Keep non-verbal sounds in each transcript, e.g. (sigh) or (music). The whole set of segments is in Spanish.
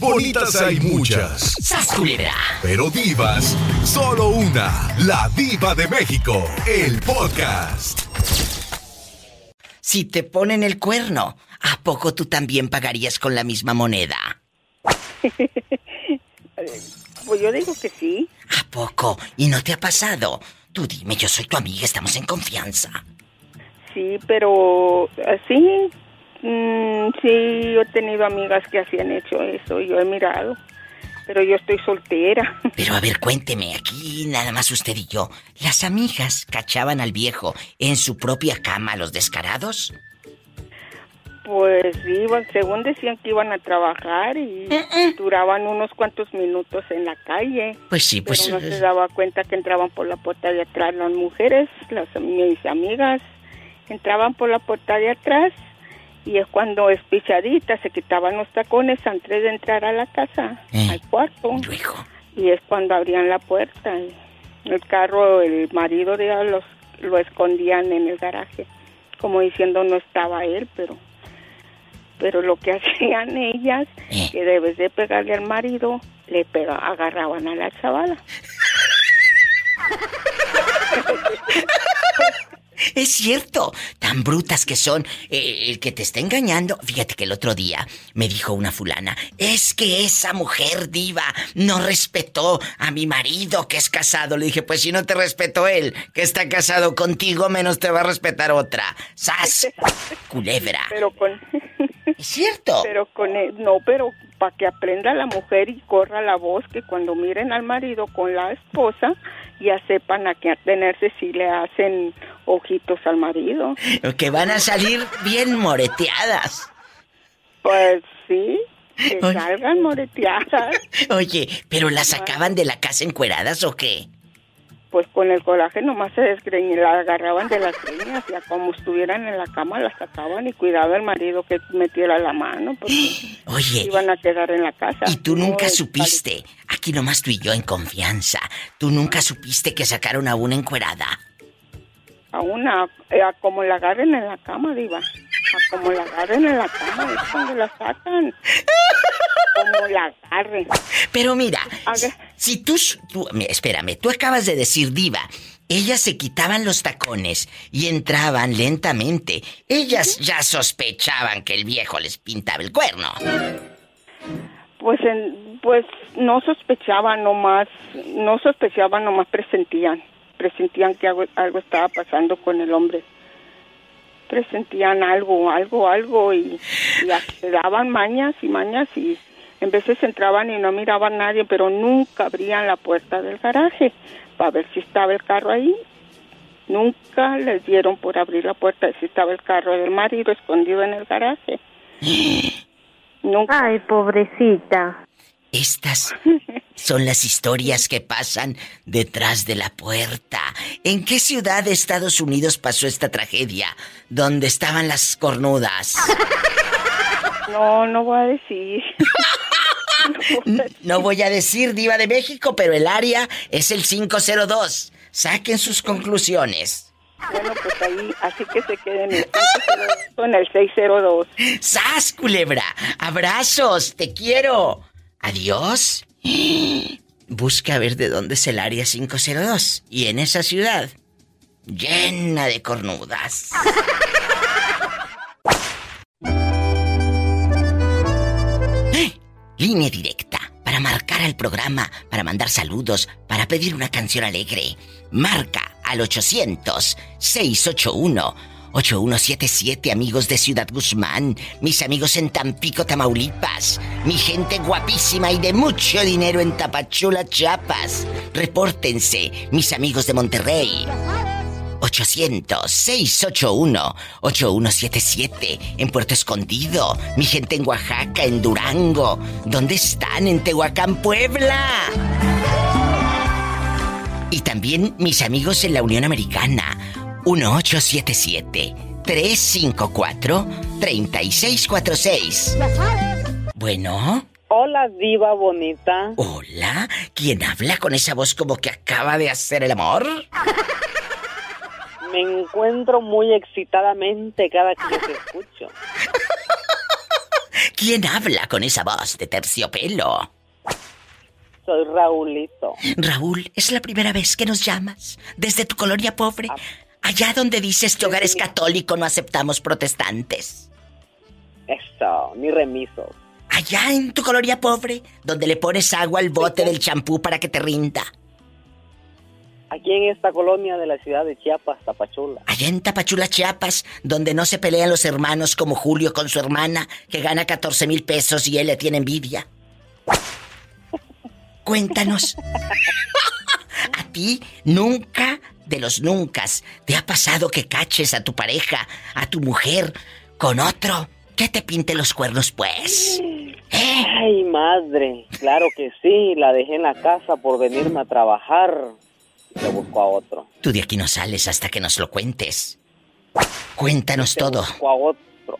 bonitas hay muchas. ¡Sasculera! Pero divas, solo una. La diva de México. El podcast. Si te ponen el cuerno, ¿a poco tú también pagarías con la misma moneda? (laughs) pues yo digo que sí. ¿A poco? ¿Y no te ha pasado? Tú dime, yo soy tu amiga, estamos en confianza. Sí, pero así, mm, sí, yo he tenido amigas que así han hecho eso, yo he mirado, pero yo estoy soltera. (laughs) Pero a ver, cuénteme, aquí nada más usted y yo. ¿Las amigas cachaban al viejo en su propia cama, los descarados? Pues iban, según decían que iban a trabajar y duraban unos cuantos minutos en la calle. Pues sí, pues... Pero no se daba cuenta que entraban por la puerta de atrás las mujeres, las mis amigas, entraban por la puerta de atrás y es cuando espichaditas se quitaban los tacones antes de entrar a la casa, Eh. al cuarto. Y es cuando abrían la puerta. y el carro, el marido de ella los, lo escondían en el garaje, como diciendo no estaba él, pero pero lo que (laughs) hacían ellas, Eh. que debes de pegarle al marido, le pega, agarraban a la chavala. (laughs) Es cierto, tan brutas que son. Eh, el que te está engañando, fíjate que el otro día me dijo una fulana, es que esa mujer diva no respetó a mi marido que es casado. Le dije, pues si no te respetó él, que está casado contigo, menos te va a respetar otra. ¡Sas! Culebra. Pero con Es cierto. pero con él- no, pero para que aprenda la mujer y corra la voz que cuando miren al marido con la esposa ya sepan a qué atenerse si le hacen ojitos al marido. Que van a salir bien moreteadas. Pues sí, que Oye. salgan moreteadas. Oye, ¿pero las sacaban de la casa encueradas o qué? Pues con el coraje nomás se desgreñan, la agarraban de las greñas, ya como estuvieran en la cama la sacaban y cuidaba el marido que metiera la mano porque (gasps) Oye, iban a quedar en la casa. Y tú nunca No, supiste, aquí nomás tú y yo en confianza, tú nunca supiste que sacaron a una encuerada. A una, eh, a como la agarren en la cama, diva. A como la agarren en la cama, es cuando la sacan. Como la agarren. Pero mira, si tú, tú- espérame, tú acabas de decir diva, ellas se quitaban los tacones y entraban lentamente. Ellas ya sospechaban que el viejo les pintaba el cuerno. Pues, en, pues no sospechaban nomás, no sospechaban nomás presentían, presentían que algo, algo estaba pasando con el hombre. Presentían algo, algo, algo y, y daban mañas y mañas y en veces entraban y no miraban a nadie, pero nunca abrían la puerta del garaje para ver si estaba el carro ahí. Nunca les dieron por abrir la puerta si estaba el carro del marido escondido en el garaje. Nunca. Ay, pobrecita. Estas son las historias que pasan detrás de la puerta. ¿En qué ciudad de Estados Unidos pasó esta tragedia? ¿Dónde estaban las cornudas? No, no voy a decir. (laughs) No voy a decir diva de México, pero el área es el 502. Saquen sus conclusiones. Bueno, pues ahí, así que se queden en el 502, en el 602. ¡Sas, culebra! ¡Abrazos! ¡Te quiero! ¡Adiós! Busca a ver de dónde es el área 502. Y en esa ciudad, llena de cornudas. Eh, Línea directa para marcar al programa, para mandar saludos, para pedir una canción alegre. Marca al 800-681-8177, amigos de Ciudad Guzmán, mis amigos en Tampico, Tamaulipas, mi gente guapísima y de mucho dinero en Tapachula, Chiapas. Repórtense, mis amigos de Monterrey. 800-681-8177 en Puerto Escondido, mi gente en Oaxaca, en Durango. ¿Dónde están? En Tehuacán, Puebla. Y también mis amigos en la Unión Americana. 1877-354-3646. Bueno. Hola, diva bonita. Hola, ¿quién habla con esa voz como que acaba de hacer el amor? Me encuentro muy excitadamente cada que te escucho. (laughs) ¿Quién habla con esa voz de terciopelo? Soy Raulito. Raúl, es la primera vez que nos llamas. Desde tu colonia pobre. Ah. Allá donde dices que hogar es católico, no aceptamos protestantes. Eso, ni remiso. Allá en tu colonia pobre, donde le pones agua al bote del champú para que te rinda. Aquí en esta colonia de la ciudad de Chiapas, Tapachula. Allá en Tapachula, Chiapas, donde no se pelean los hermanos como Julio con su hermana, que gana 14 mil pesos y él le tiene envidia. Cuéntanos. (laughs) ¿A ti nunca, de los nunca, te ha pasado que caches a tu pareja, a tu mujer, con otro? Que te pinte los cuernos, pues. ¿Eh? Ay, madre. Claro que sí. La dejé en la casa por venirme a trabajar. Le busco a otro. Tú de aquí no sales hasta que nos lo cuentes. Cuéntanos Te todo. busco a otro.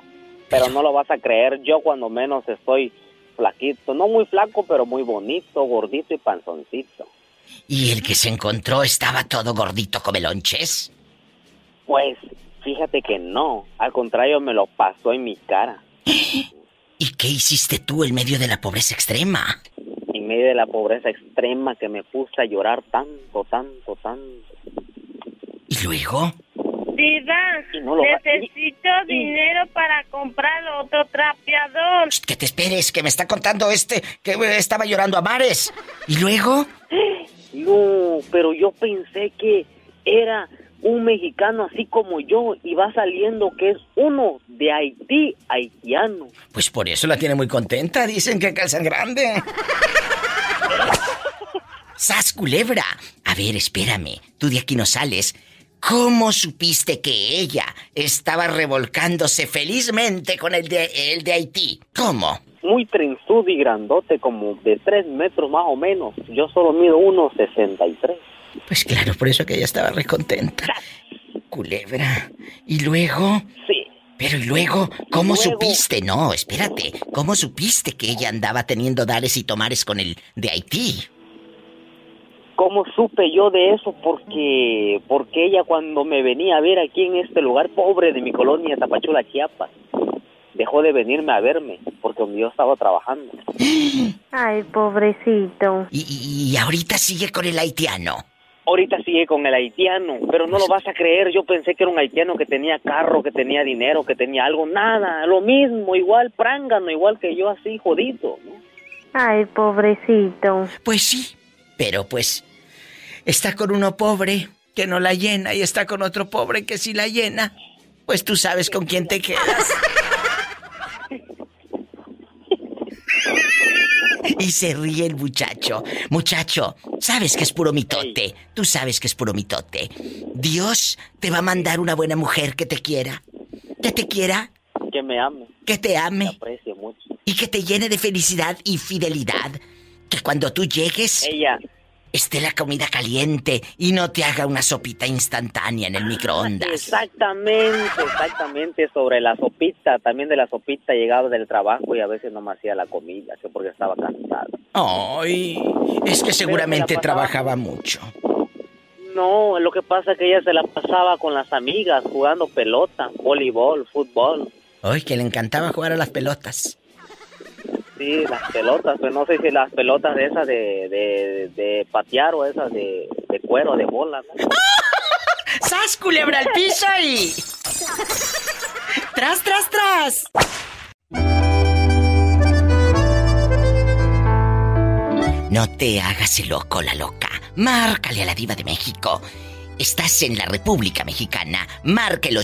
Pero no lo vas a creer. Yo cuando menos estoy flaquito. No muy flaco, pero muy bonito, gordito y panzoncito. ¿Y el que se encontró estaba todo gordito come lonches? Pues, fíjate que no. Al contrario, me lo pasó en mi cara. (gasps) ¿Y qué hiciste tú en medio de la pobreza extrema? En medio de la pobreza extrema que me puse a llorar tanto, tanto, tanto. ¿Y luego? Diva, no va- necesito dinero para comprar otro trapeador. Que te esperes, que me está contando este que eh, estaba llorando a mares. ¿Y luego? No, pero yo pensé que era un mexicano así como yo y va saliendo que es uno de Haití, haitiano. Pues por eso la tiene muy contenta. Dicen que calzan grande. (laughs) ¡Sas, culebra! A ver, espérame. Tú de aquí no sales. ¿Cómo supiste que ella estaba revolcándose felizmente con el de, el de Haití? ¿Cómo? Muy trenzudo y grandote, como de tres metros más o menos. Yo solo mido unos 63. Pues claro, por eso que ella estaba recontenta. Culebra. ¿Y luego? Sí. Pero ¿y luego? ¿Cómo Luego- supiste? No, espérate. ¿Cómo supiste que ella andaba teniendo dares y tomares con el de Haití? ¿Cómo supe yo de eso? Porque, porque ella cuando me venía a ver aquí en este lugar pobre de mi colonia, Tapachula, Chiapas, dejó de venirme a verme porque donde yo estaba trabajando. Ay, pobrecito. Y, y- y ahorita sigue con el haitiano. Ahorita sigue con el haitiano, pero no lo vas a creer. Yo pensé que era un haitiano que tenía carro, que tenía dinero, que tenía algo. Nada, lo mismo, igual prángano, igual que yo, así jodido. ¿no? Ay, pobrecito. Pues sí, pero pues está con uno pobre que no la llena y está con otro pobre que sí la llena. Pues tú sabes con quién te quedas. Y se ríe el muchacho. Muchacho, sabes que es puro mitote. Tú sabes que es puro mitote. Dios te va a mandar una buena mujer que te quiera. Que te quiera, Que me ame, que te me ame mucho. y que te llene de felicidad y fidelidad. Que cuando tú llegues Ella, esté la comida caliente y no te haga una sopita instantánea en el microondas. exactamente, exactamente, sobre la sopita, también de la sopita llegaba del trabajo y a veces no me hacía la comida, que porque estaba cansado. Ay, es que seguramente trabajaba mucho. No, lo que pasa es que ella se la pasaba con las amigas jugando pelota, voleibol, fútbol. Ay, que le encantaba jugar a las pelotas. Sí, las pelotas, pero no sé si las pelotas de esas de, de, de patear o esas de, de cuero, de bola, ¿no? (laughs) ¡Sas, culebra al piso y... (laughs) ¡Tras, tras, tras! No te hagas el loco, la loca. Márcale a la diva de México. Estás en la República Mexicana. Marca el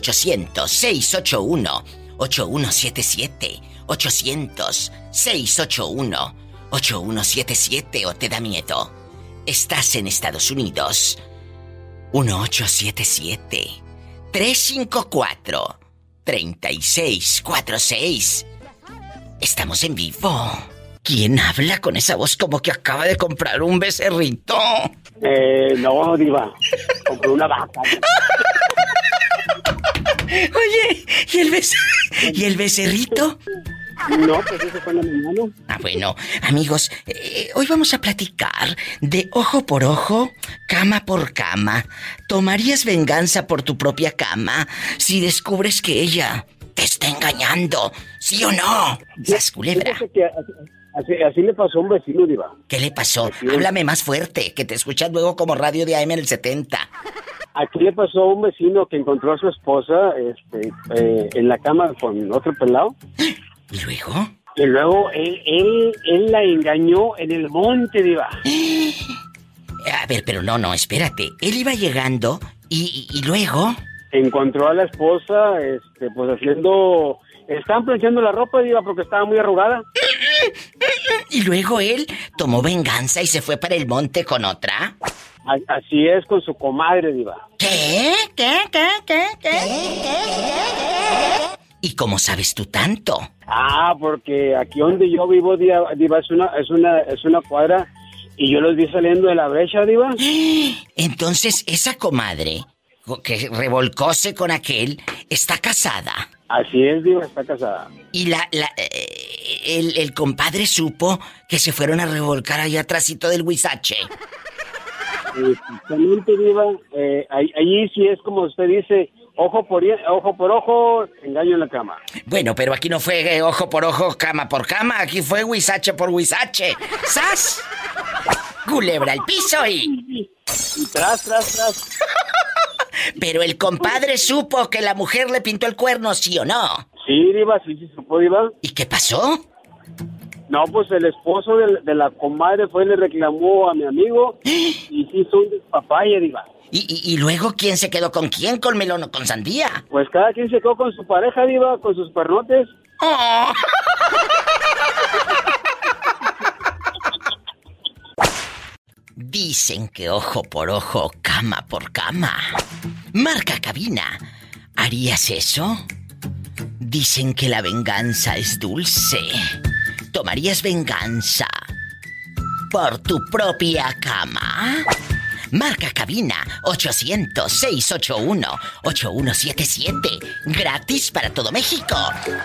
800-681-8177. 800-681-8177 o te da miedo. Estás en Estados Unidos. 1877-354-3646. Estamos en vivo. ¿Quién habla con esa voz como que acaba de comprar un becerrito? Eh, no, diva. Compré una vaca. (laughs) Oye, ¿y el, ¿y el becerrito? No, pues eso fue en la mañana. Ah, bueno, amigos, eh, hoy vamos a platicar de ojo por ojo, cama por cama. ¿Tomarías venganza por tu propia cama si descubres que ella te está engañando, ¿sí o no? Sas culebra. Así, le pasó a un vecino, Diva. ¿Qué le pasó? Háblame más fuerte, que te escuchas luego como radio de AM en el 70. Aquí le pasó a un vecino que encontró a su esposa este, eh, en la cama con otro pelado. ¿Y luego? Y luego él, él, él la engañó en el monte, Diva. A ver, pero no, no, espérate. Él iba llegando y, y- y luego... Encontró a la esposa, este, pues haciendo... Estaban planchando la ropa, Diva, porque estaba muy arrugada. (laughs) Y luego él tomó venganza y se fue para el monte con otra. Así es con su comadre, Diva. ¿Qué? ¿Qué? ¿Qué? ¿Qué? ¿Qué? ¿Y cómo sabes tú tanto? Ah, porque aquí donde yo vivo, Diva, Diva, es una, es una, es una cuadra y yo los vi saliendo de la brecha, Diva. (gasps) Entonces, esa comadre que revolcóse con aquel está casada. Así es, Diva, está casada. Y la, la eh, el, el compadre supo que se fueron a revolcar allá atrásito del huizache. Exactamente, Diva. Eh, ahí, ahí sí es como usted dice, ojo por, ojo por ojo, engaño en la cama. Bueno, pero aquí no fue eh, ojo por ojo, cama por cama, aquí fue huizache por huizache. ¡Sas! Culebra al piso y... Y tras, tras, tras. (laughs) Pero el compadre supo que la mujer le pintó el cuerno, ¿sí o no? Sí, Diva, sí, sí, supo, Diva. ¿Y qué pasó? No, pues el esposo de, de la comadre fue y le reclamó a mi amigo y sí un despapalle, Diva. ¿Y, y, y luego quién se quedó con quién? ¿Con melón o con sandía? Pues cada quien se quedó con su pareja, Diva, con sus pernotes. Oh. Dicen que ojo por ojo, cama por cama. Marca cabina. ¿Harías eso? Dicen que la venganza es dulce. ¿Tomarías venganza por tu propia cama? Marca cabina 800-681-8177. Gratis para todo México.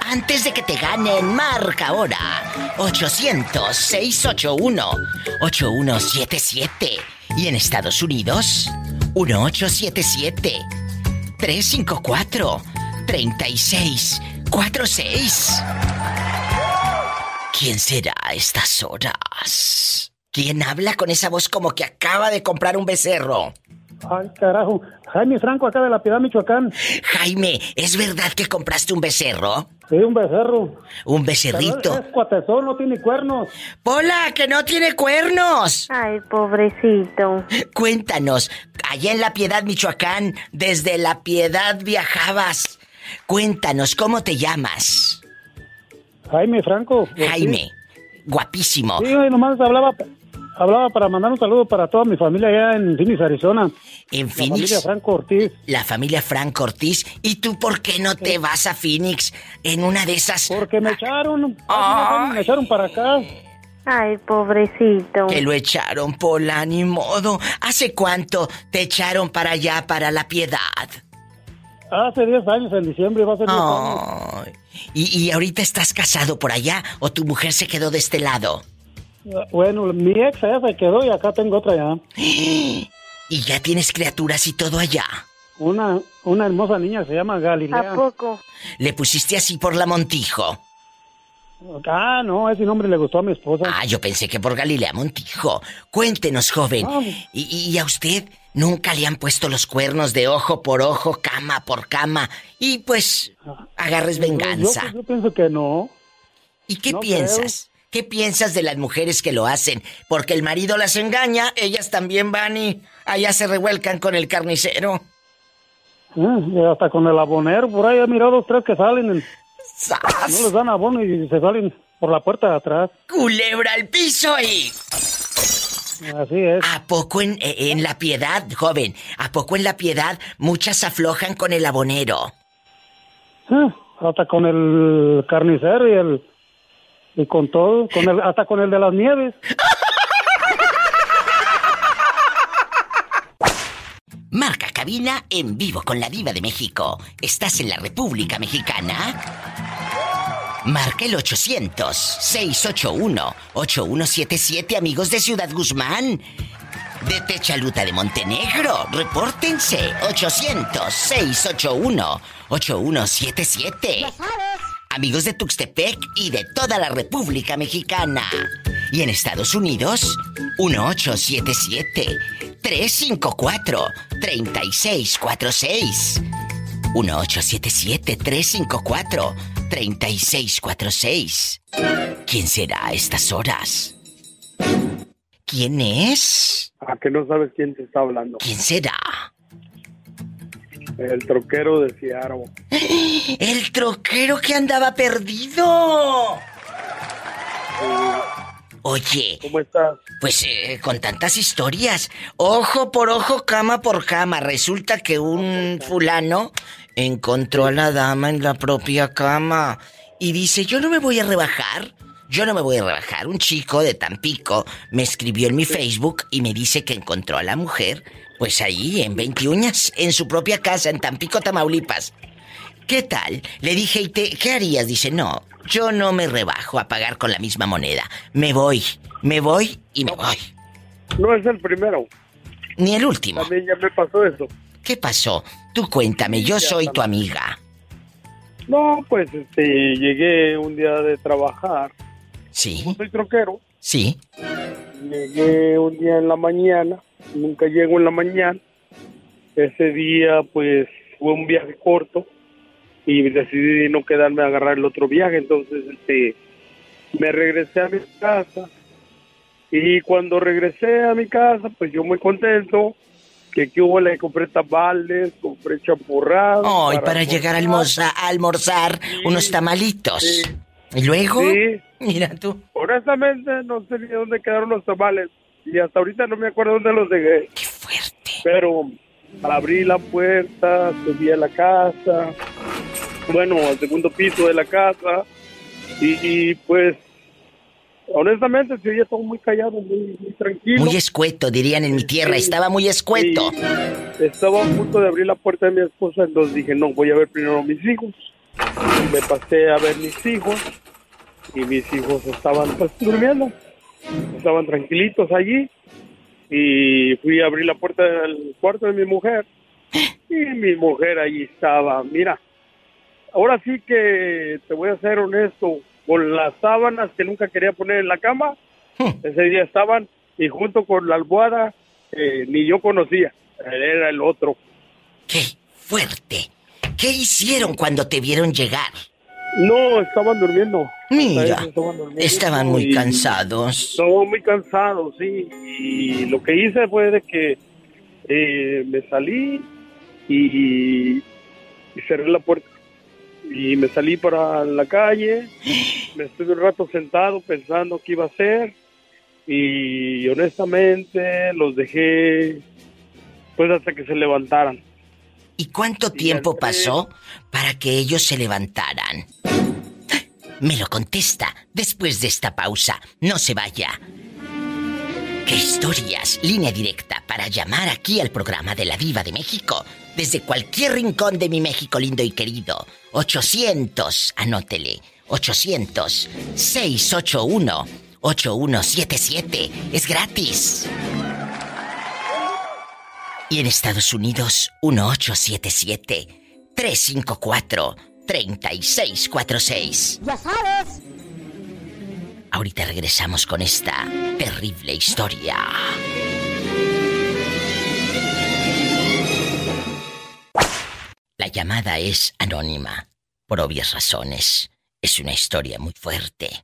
Antes de que te ganen, marca ahora 800-681-8177. Y en Estados Unidos, 1877-354-3646. ¿Quién será a estas horas? ¿Quién habla con esa voz como que acaba de comprar un becerro? Ay, carajo. Jaime Franco, acá de la Piedad, Michoacán. Jaime, ¿es verdad que compraste un becerro? Sí, un becerro. Un Pero becerrito. Es cuatezón, no tiene cuernos. ¡Pola, que no tiene cuernos! Ay, pobrecito. Cuéntanos, allá en La Piedad, Michoacán, desde La Piedad viajabas. Cuéntanos, ¿cómo te llamas? Jaime Franco. Jaime, guapísimo. Sí, nomás hablaba, hablaba para mandar un saludo para toda mi familia allá en Phoenix, Arizona. En La familia Phoenix, Franco Ortiz. la familia Franco Ortiz. ¿Y tú por qué no te vas a Phoenix en una de esas? Porque me echaron, Ay. unos años me echaron para acá. Ay, pobrecito. Que lo echaron, Pola, ni modo. ¿Hace cuánto te echaron para allá, para la piedad? Hace 10 años, en diciembre va a ser 10 años. Ay. ¿Y, y ahorita estás casado por allá o tu mujer se quedó de este lado? Bueno, mi ex allá se quedó y acá tengo otra ya. (gasps) Y ya tienes criaturas y todo allá. Una, una hermosa niña se llama Galilea. ¿A poco? Le pusiste así por la Montijo. Ah, no, ese nombre le gustó a mi esposa. Ah, yo pensé que por Galilea Montijo. Cuéntenos, joven. Ah. ¿Y, y a usted nunca le han puesto los cuernos de ojo por ojo, cama por cama? Y pues, agarres venganza. Yo, yo pienso que no. ¿Y qué no piensas? ¿Qué piensas de las mujeres que lo hacen? Porque el marido las engaña, ellas también van y allá se revuelcan con el carnicero. Y hasta con el abonero, por ahí he mirado dos, tres que salen, en- no les dan abono y se salen por la puerta de atrás. Culebra al piso y... Así es. ¿A poco en, en la piedad, joven? ¿A poco en la piedad muchas aflojan con el abonero? Ah, hasta con el carnicero y el y con todo, con el, hasta con el de las nieves. (laughs) Marca cabina en vivo con la diva de México. ¿Estás en la República Mexicana? Marca el 800-681-8177, amigos de Ciudad Guzmán. De Techaluta de Montenegro, repórtense. 8177. Amigos de Tuxtepec y de toda la República Mexicana. Y en Estados Unidos, 1877 354 3646. 1877 354 3646. ¿Quién será a estas horas? ¿Quién es? ¿A que no sabes quién te está hablando? ¿Quién será? El troquero de Seattle. (gasps) El troquero que andaba perdido. Oye. ¿Cómo estás? Pues eh, con tantas historias. Ojo por ojo, cama por cama. Resulta que un fulano encontró a la dama en la propia cama. Y dice, yo no me voy a rebajar. Yo no me voy a rebajar. Un chico de Tampico me escribió en mi Facebook y me dice que encontró a la mujer, pues ahí, en 20 uñas, en su propia casa, en Tampico, Tamaulipas. ¿Qué tal? Le dije, ¿y te, qué harías? Dice, no, yo no me rebajo a pagar con la misma moneda. Me voy, me voy y me voy. No es el primero. Ni el último. También ya me pasó eso. ¿Qué pasó? Tú cuéntame, yo soy tu amiga. No, pues este, llegué un día de trabajar. Sí. Yo soy troquero. Sí. Llegué un día en la mañana. Nunca llego en la mañana. Ese día, pues, fue un viaje corto y decidí no quedarme a agarrar el otro viaje. Entonces, este, me regresé a mi casa. Y cuando regresé a mi casa, pues yo muy contento. Que que hubo, le compré tamales, compré champurrados. Oh, y para, llegar a almorzar, a almorzar unos tamalitos. Sí. ¿Y luego? Sí. Mira tú. Honestamente, no sé ni dónde quedaron los tamales. Y hasta ahorita no me acuerdo dónde los dejé. ¡Qué fuerte! Pero abrí la puerta, subí a la casa, bueno, al segundo piso de la casa, y, y, pues, honestamente, se oía todo muy callado, muy, muy tranquilo. Muy escueto, dirían en mi tierra. Sí, Estaba muy escueto. sí. Estaba a punto de abrir la puerta de mi esposa, entonces dije, no, voy a ver primero a mis hijos. Me pasé a ver mis hijos, y mis hijos estaban pues durmiendo, estaban tranquilitos allí, y fui a abrir la puerta del cuarto de mi mujer, y mi mujer allí estaba, mira, ahora sí que te voy a ser honesto, con las sábanas que nunca quería poner en la cama, ese día estaban, y junto con la almohada, eh, ni yo conocía, era el otro. ¡Qué fuerte! ¿Qué hicieron cuando te vieron llegar? No, estaban durmiendo. Mira, estaban durmiendo. estaban muy cansados. Estaban muy cansados, sí. Y lo que hice fue de que eh, me salí y, y cerré la puerta. Y me salí para la calle. (gasps) Me estuve un rato sentado pensando qué iba a hacer. Y honestamente los dejé pues hasta que se levantaran. ¿Y cuánto tiempo pasó para que ellos se levantaran? Me lo contesta después de esta pausa. No se vaya. ¿Qué historias? Línea directa para llamar aquí al programa de la Viva de México. Desde cualquier rincón de mi México lindo y querido. 800, anótele. 800 681 8177. Es gratis. Y en Estados Unidos, 1877-354-3646. Ya sabes. Ahorita regresamos con esta terrible historia. La llamada es anónima, por obvias razones. Es una historia muy fuerte.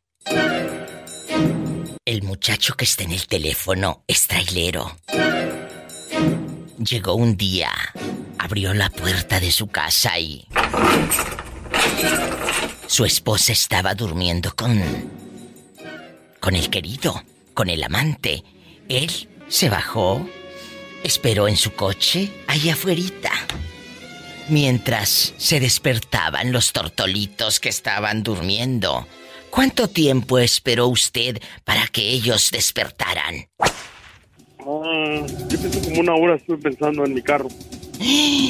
El muchacho que está en el teléfono es trailero. Llegó un día, abrió la puerta de su casa y... Su esposa estaba durmiendo con... con el querido, con el amante. Él se bajó, esperó en su coche, ahí afuerita. Mientras se despertaban los tortolitos que estaban durmiendo. ¿Cuánto tiempo esperó usted para que ellos despertaran? Ah, yo pienso como una hora estuve pensando en mi carro. (gasps)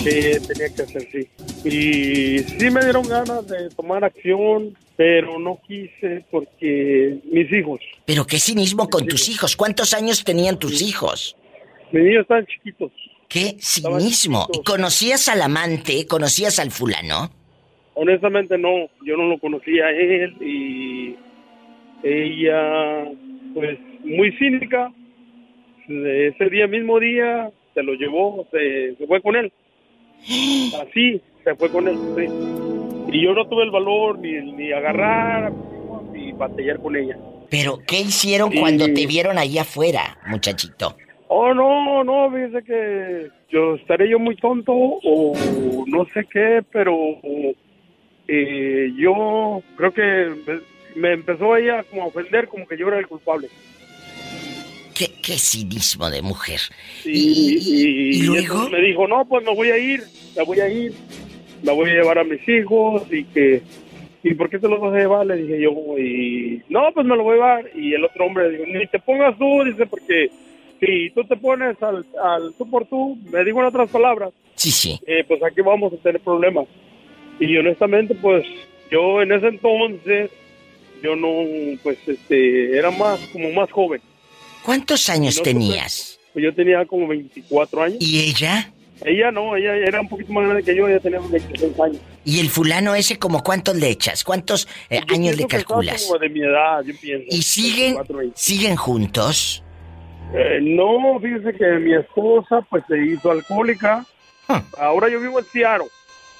Que tenía que hacer, sí. Y sí me dieron ganas de tomar acción, pero no quise porque mis hijos, Pero qué cinismo con tus hijos. ¿Cuántos años tenían tus hijos? mis niños están chiquitos. Qué cinismo. ¿Y conocías al amante? ¿Conocías al fulano? honestamente no, yo no lo conocía a él y ella, pues muy cínica, ese día mismo día se lo llevó, se, se fue con él. (gasps) Así, se fue con él, sí. Y yo no tuve el valor ni, ni agarrar ni batallar con ella. Pero, ¿qué hicieron cuando te vieron ahí afuera, muchachito? Oh, no, no, fíjese que yo estaré yo muy tonto o no sé qué, pero eh, yo creo que me empezó ella como a ofender, como que yo era el culpable. ¿Qué, qué cinismo de mujer? Y, y- ¿Y y luego? me dijo, no, pues me voy a ir, la voy a ir, la voy a llevar a mis hijos y que... ¿Y por qué te los vas a llevar? Le dije yo, y... No, pues me lo voy a llevar. Y el otro hombre dijo, ni te pongas tú, dice, porque si tú te pones al, al tú por tú, me digo en otras palabras, Sí, sí. eh, pues aquí vamos a tener problemas. Y honestamente, pues yo en ese entonces, yo no, pues este, era más, como más joven. ¿Cuántos años No, tenías? Pues yo tenía como 24 años. ¿Y ella? Ella no, ella era un poquito más grande que yo, ella tenía 26 años. ¿Y el fulano ese como cuántos le echas? ¿Cuántos eh, años le calculas? Como de mi edad, yo pienso. ¿Y siguen, 24, 20. siguen juntos? Eh, no, fíjese que mi esposa pues se hizo alcohólica. Ah. Ahora yo vivo en Seattle.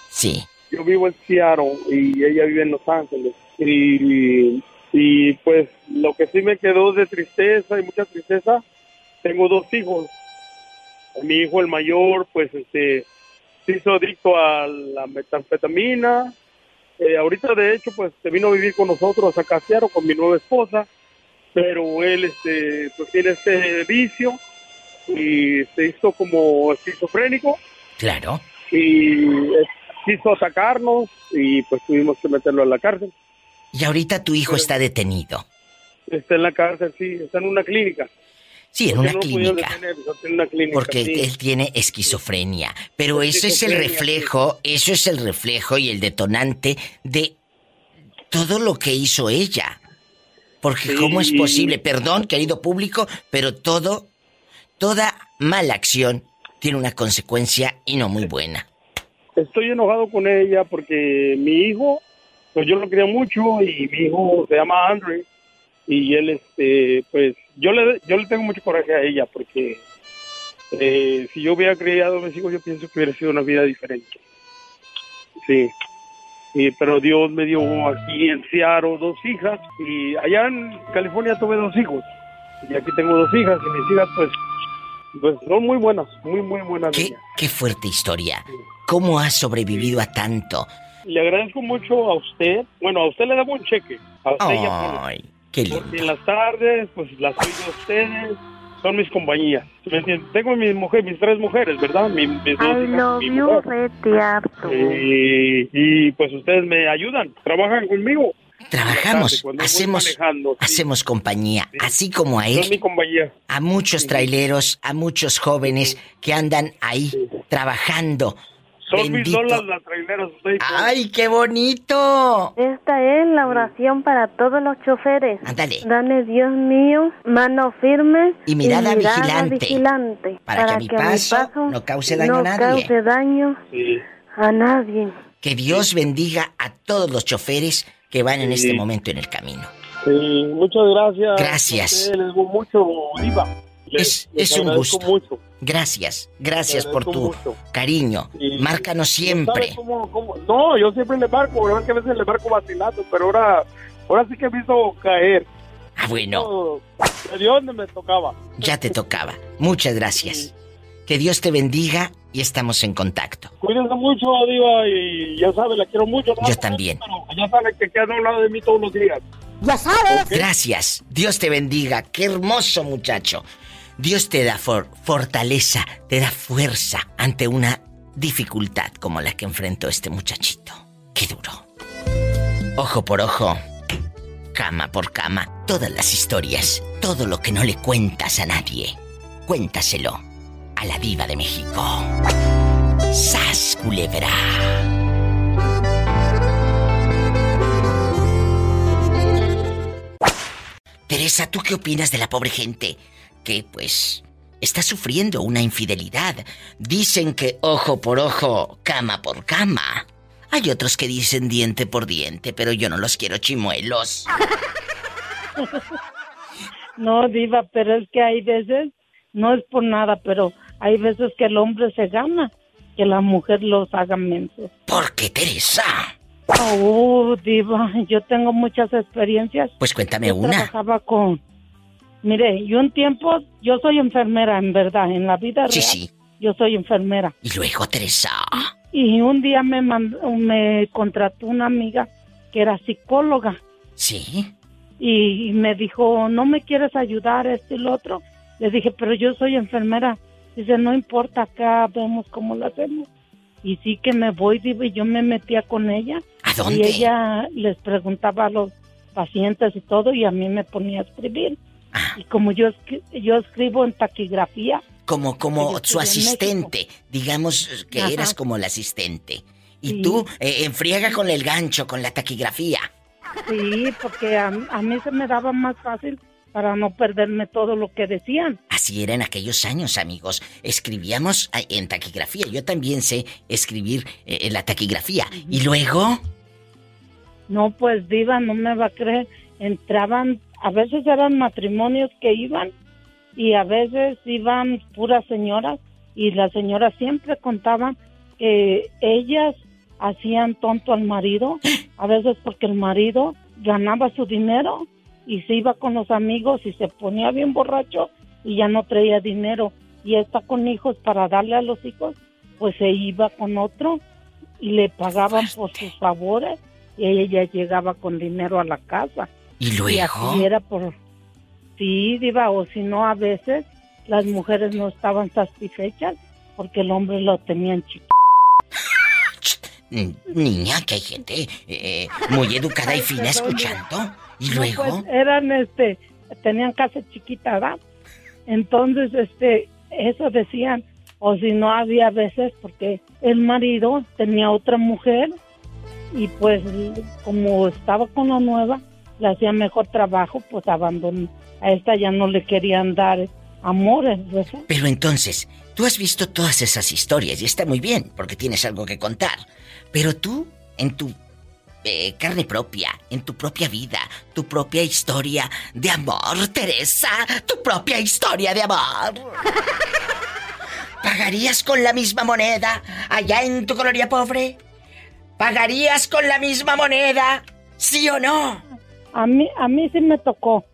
Sí. Yo vivo en Seattle y ella vive en Los Ángeles. Y, y pues lo que sí me quedó de tristeza y mucha tristeza, tengo dos hijos. Mi hijo el mayor pues este se hizo adicto a la metanfetamina. Eh, ahorita de hecho pues se vino a vivir con nosotros a Seattle con mi nueva esposa, pero él este pues tiene este vicio y se hizo como esquizofrénico Claro. y eh, quiso atacarnos y pues tuvimos que meterlo en la cárcel. Y ahorita tu hijo está detenido. Está en la cárcel, sí, está en una clínica. Sí, en una no clínica. detener, está en una clínica. Porque sí. él tiene esquizofrenia. Pero ese es el reflejo, eso es el reflejo y el detonante de todo lo que hizo ella. Porque cómo es posible, perdón, querido público, pero todo, toda mala acción tiene una consecuencia y no muy buena. Estoy enojado con ella porque mi hijo, pues yo lo quería mucho y mi hijo se llama Andre y él, este, pues yo le, yo le tengo mucho coraje a ella porque eh, si yo hubiera criado a mis hijos yo pienso que hubiera sido una vida diferente. Sí. Y, pero Dios me dio aquí en Seattle dos hijas y allá en California tuve dos hijos y aquí tengo dos hijas y mis hijas pues pues son muy buenas, muy muy buenas. Qué, niñas. qué fuerte historia. ¿Cómo has sobrevivido a tanto? Le agradezco mucho a usted. Bueno, a usted le damos un cheque. A usted y a Polo. Ay, qué lindo. Porque en las tardes, pues las oigo a ustedes. Son mis compañías. Tengo mis mujeres, mis tres mujeres, ¿verdad? Mi- mis dos I hijas, love mi you, mujer. Rete Arto. Y, y, pues ustedes me ayudan, trabajan conmigo. Trabajamos, hacemos, sí. hacemos compañía, así como a mi él, compañía. a muchos traileros, a muchos jóvenes que andan ahí trabajando. Son mis lolas las traileras. Ustedes. ¡Ay, qué bonito! Esta es la oración para todos los choferes. Ándale. Dame, Dios mío, mano firme Y mirada vigilante. vigilante, Para que mi paso no cause daño no a nadie. cause daño Sí. a nadie. Que Dios bendiga a todos los choferes que van en este momento en el camino. Sí, muchas gracias. Gracias. Les mucho, Diva. Les- Es- les es un gusto. mucho. Gracias, gracias por tu mucho. cariño. Y- Márcanos ¿Sabe siempre. cómo- cómo? No, yo siempre le marco, ¿verdad? Que a veces le marco vacilando, pero ahora, ahora sí que me hizo caer. Ah, bueno, No, de dónde me tocaba. ya te tocaba. Muchas gracias. Que Dios te bendiga y estamos en contacto. Cuídense mucho, Diva, y ya sabe, la quiero mucho. ¿no? Yo también. Pero ya sabe que queda a un lado de mí todos los días. Gracias. Dios te bendiga. Qué hermoso muchacho. Dios te da for- fortaleza, te da fuerza ante una dificultad como la que enfrentó este muchachito. Qué duro. Ojo por ojo, cama por cama, todas las historias, todo lo que no le cuentas a nadie, cuéntaselo a la diva de México. ¡Sas, culebra! Teresa, ¿tú qué opinas de la pobre gente que, pues, está sufriendo una infidelidad? Dicen que ojo por ojo, cama por cama. Hay otros que dicen diente por diente, pero yo no los quiero chimuelos. No, diva, pero es que hay veces, no es por nada, pero hay veces que el hombre se gana, que la mujer los haga mensos. ¿Por qué, Teresa? Oh, diva, yo tengo muchas experiencias. Pues cuéntame Yo una. trabajaba con... Mire, yo un tiempo, yo soy enfermera, en verdad, en la vida Sí, real. sí. Yo soy enfermera. Y luego, Teresa. Y un día me, me contrató una amiga que era psicóloga Sí. y me dijo, ¿no me quieres ayudar esto y lo otro? Le dije, pero yo soy enfermera. Dice, no importa, acá vemos cómo lo hacemos. Y sí que me voy, digo, y yo me metía con ella. ¿A Y dónde? ella les preguntaba a los pacientes y todo, y a mí me ponía a escribir. Y como yo, yo escribo en taquigrafía, Como, como su asistente. Digamos que Ajá. eras como la asistente. Y Sí. tú eh, enfriega con el gancho, con la taquigrafía. sí, porque a, a mí se me daba más fácil para no perderme todo lo que decían. Así era en aquellos años, amigos. Escribíamos en taquigrafía. Yo también sé escribir eh, en la taquigrafía. Y luego, No, pues diva, no me va a creer. Entraban, a veces eran matrimonios que iban y a veces iban puras señoras y las señoras siempre contaban que ellas hacían tonto al marido, a veces porque el marido ganaba su dinero y se iba con los amigos y se ponía bien borracho y ya no traía dinero y está con hijos para darle a los hijos, pues se iba con otro y le pagaban por sus favores y ella llegaba con dinero a la casa. Y Y luego. así era por... Sí, diva, o si no, a veces las mujeres no estaban satisfechas porque el hombre lo tenían chiquito. (laughs) Niña, que hay gente eh, muy educada y fina escuchando. Y No, luego. pues, eran, este, tenían casa chiquita, ¿verdad? Entonces, este, eso decían, o si no había veces porque el marido tenía otra mujer y pues como estaba con la nueva, le hacía mejor trabajo, pues abandonó. A esta ya no le querían dar amores, ¿verdad? Pero entonces, tú has visto todas esas historias y está muy bien, porque tienes algo que contar. Pero tú, en tu eh, carne propia, en tu propia vida, tu propia historia de amor, Teresa, tu propia historia de amor. (laughs) ¿Pagarías con la misma moneda allá en tu colonia pobre? ¿Pagarías con la misma moneda? ¿Sí o no? A mí, a mí sí me tocó.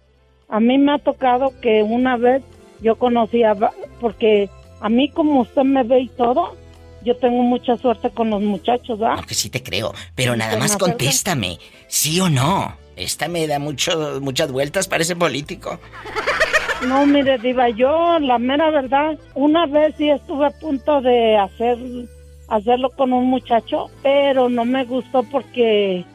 A mí me ha tocado que una vez yo conocía, porque a mí como usted me ve y todo, yo tengo mucha suerte con los muchachos, ¿verdad? Aunque sí te creo, pero nada más contéstame, ¿sí o no? Esta me da mucho, muchas vueltas, parece político. No, mire, Diva, yo, la mera verdad, una vez sí estuve a punto de hacer hacerlo con un muchacho, pero no me gustó porque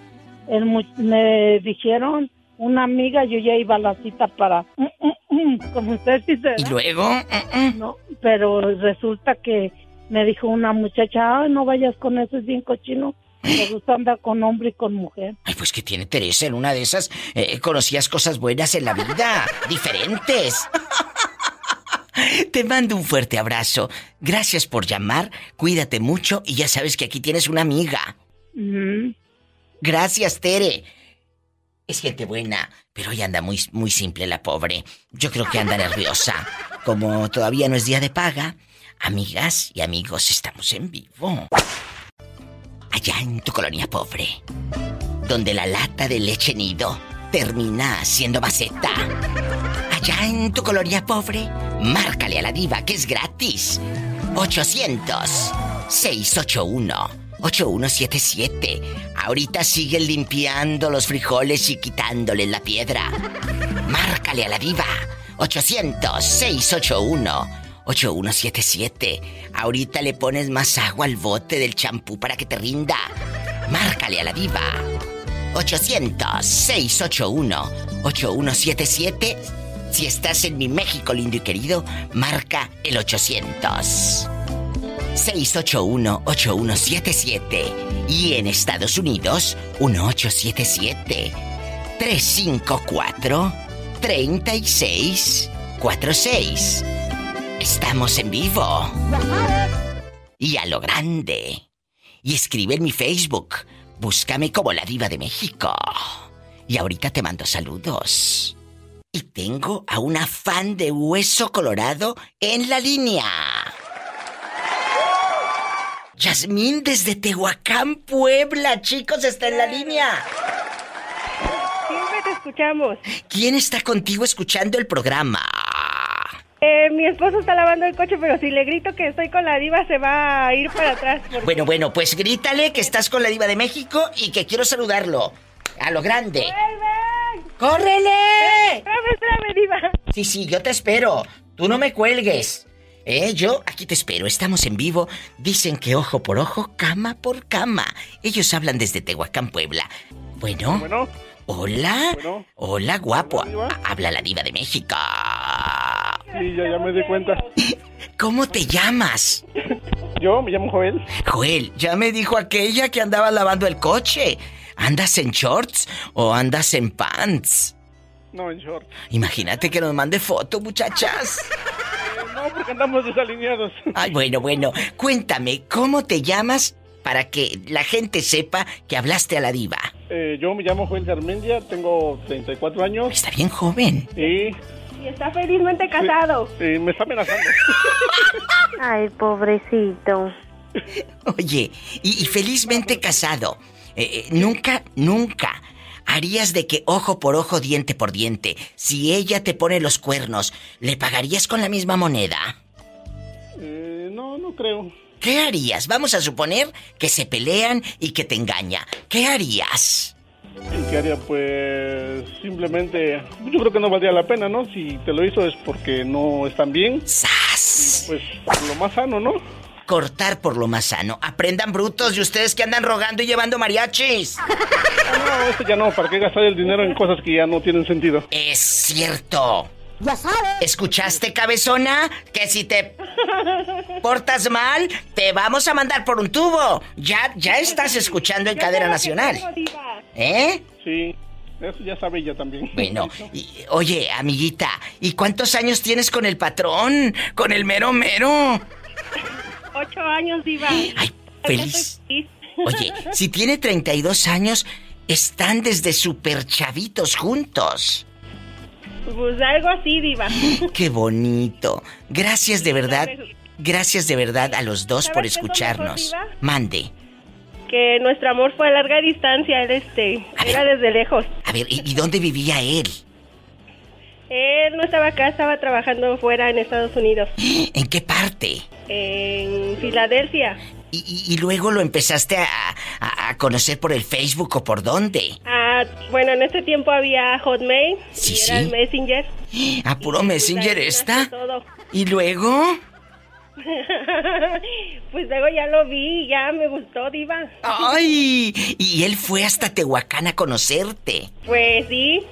el me dijeron una amiga, yo ya iba a la cita para, como usted dice, Y luego, mm, mm. No, pero resulta que me dijo una muchacha, ay, no vayas con eso, es bien cochino. Me gusta andar con hombre y con mujer. ay, pues que tiene Teresa en una de esas. eh, conocías cosas buenas en la vida, (laughs) diferentes. Te mando un fuerte abrazo. Gracias por llamar. Cuídate mucho y ya sabes que aquí tienes una amiga. Gracias, Tere. Es gente buena, pero hoy anda muy, muy simple la pobre. Yo creo que anda nerviosa. Como todavía no es día de paga, amigas y amigos, estamos en vivo. Allá en tu colonia pobre, donde la lata de leche nido termina siendo maceta. Allá en tu colonia pobre, márcale a la diva que es gratis. 800-681-8177. Ahorita siguen limpiando los frijoles y quitándole la piedra. (laughs) Márcale a la diva. 800-681-8177. Ahorita le pones más agua al bote del champú para que te rinda. Márcale a la diva. 800-681-8177. Si estás en mi México lindo y querido, marca el 800. 681-8177. Y en Estados Unidos, 1877-354-3646. Estamos en vivo. Y a lo grande. y escribe en mi Facebook. Búscame como la diva de México. Y ahorita te mando saludos. Y tengo a una fan de Hueso Colorado en la línea. Yasmín desde Tehuacán, Puebla, chicos, está en la línea. Siempre te escuchamos. ¿Quién está contigo escuchando el programa? Eh, mi esposo está lavando el coche, pero si le grito que estoy con la diva, se va a ir para atrás. porque- Bueno, bueno, pues grítale que estás con la diva de México y que quiero saludarlo. A lo grande. ¡Córrele! Espérame, espérame, diva. Sí, sí, yo te espero. Tú no me cuelgues. Eh, yo aquí te espero. Estamos en vivo. Dicen que ojo por ojo, cama por cama. Ellos hablan desde Tehuacán, Puebla. Bueno. Bueno. Hola. Bueno. Hola, guapo. Hola, Habla la diva de México. Sí, ya, ya me di cuenta. (laughs) ¿Cómo te llamas? Yo me llamo Joel. Joel, ya me dijo aquella que andaba lavando el coche. ¿Andas en shorts o andas en pants? No, en short. Imagínate que nos mande foto, muchachas. (laughs) No, porque andamos desalineados. Ay, bueno, bueno. Cuéntame, ¿cómo te llamas para que la gente sepa que hablaste a la diva? Eh, yo me llamo Joel Garmendia, tengo 34 años. Está bien joven. Y Y está felizmente casado. eh, me está amenazando. (laughs) Ay, pobrecito. Oye, y, y felizmente casado. Eh, eh, nunca, nunca harías de que ojo por ojo, diente por diente. Si ella te pone los cuernos, ¿le pagarías con la misma moneda? Eh, no, no creo. ¿Qué harías? Vamos a suponer que se pelean y que te engaña. ¿Qué harías? ¿Y qué haría? Pues simplemente, yo creo que no valdría la pena, ¿no? Si te lo hizo es porque no están bien. ¡Sas! Pues lo más sano, ¿no? Cortar por lo más sano. Aprendan brutos y ustedes que andan rogando y llevando mariachis. (laughs) Ah, no, esto ya no, ¿para qué gastar el dinero en cosas que ya no tienen sentido? Es cierto. Ya sabes. ¿Escuchaste, cabezona? Que si te portas mal, te vamos a mandar por un tubo. Ya, ya estás escuchando en cadena nacional. ¿Eh? Sí, eso ya sabe ella también. Bueno, y- oye, amiguita, ¿y cuántos años tienes con el patrón? Con el mero mero. (laughs) Ocho años, diva. Ay, feliz. Oye, (laughs) si tiene 32 años, están desde súper chavitos juntos. Pues algo así, diva. (laughs) Qué bonito. Gracias de verdad. Gracias de verdad a los dos ¿Sabes por mejor, escucharnos. Mande. Que nuestro amor fue a larga distancia, él este, era desde lejos. A ver, ¿y, y dónde vivía él? Él no estaba acá, estaba trabajando fuera en Estados Unidos, (gasps) ¿En qué parte? En Filadelfia. Y, y- y luego lo empezaste a, a- a conocer por el Facebook o por dónde? Ah, bueno, en ese tiempo había Hotmail Sí, y era sí. el Messenger. ¿A puro Messenger ahí esta? nació todo. ¿Y luego? (laughs) pues luego ya lo vi ya me gustó, diva. ¡Ay! Y él fue hasta Tehuacán a conocerte. Pues sí.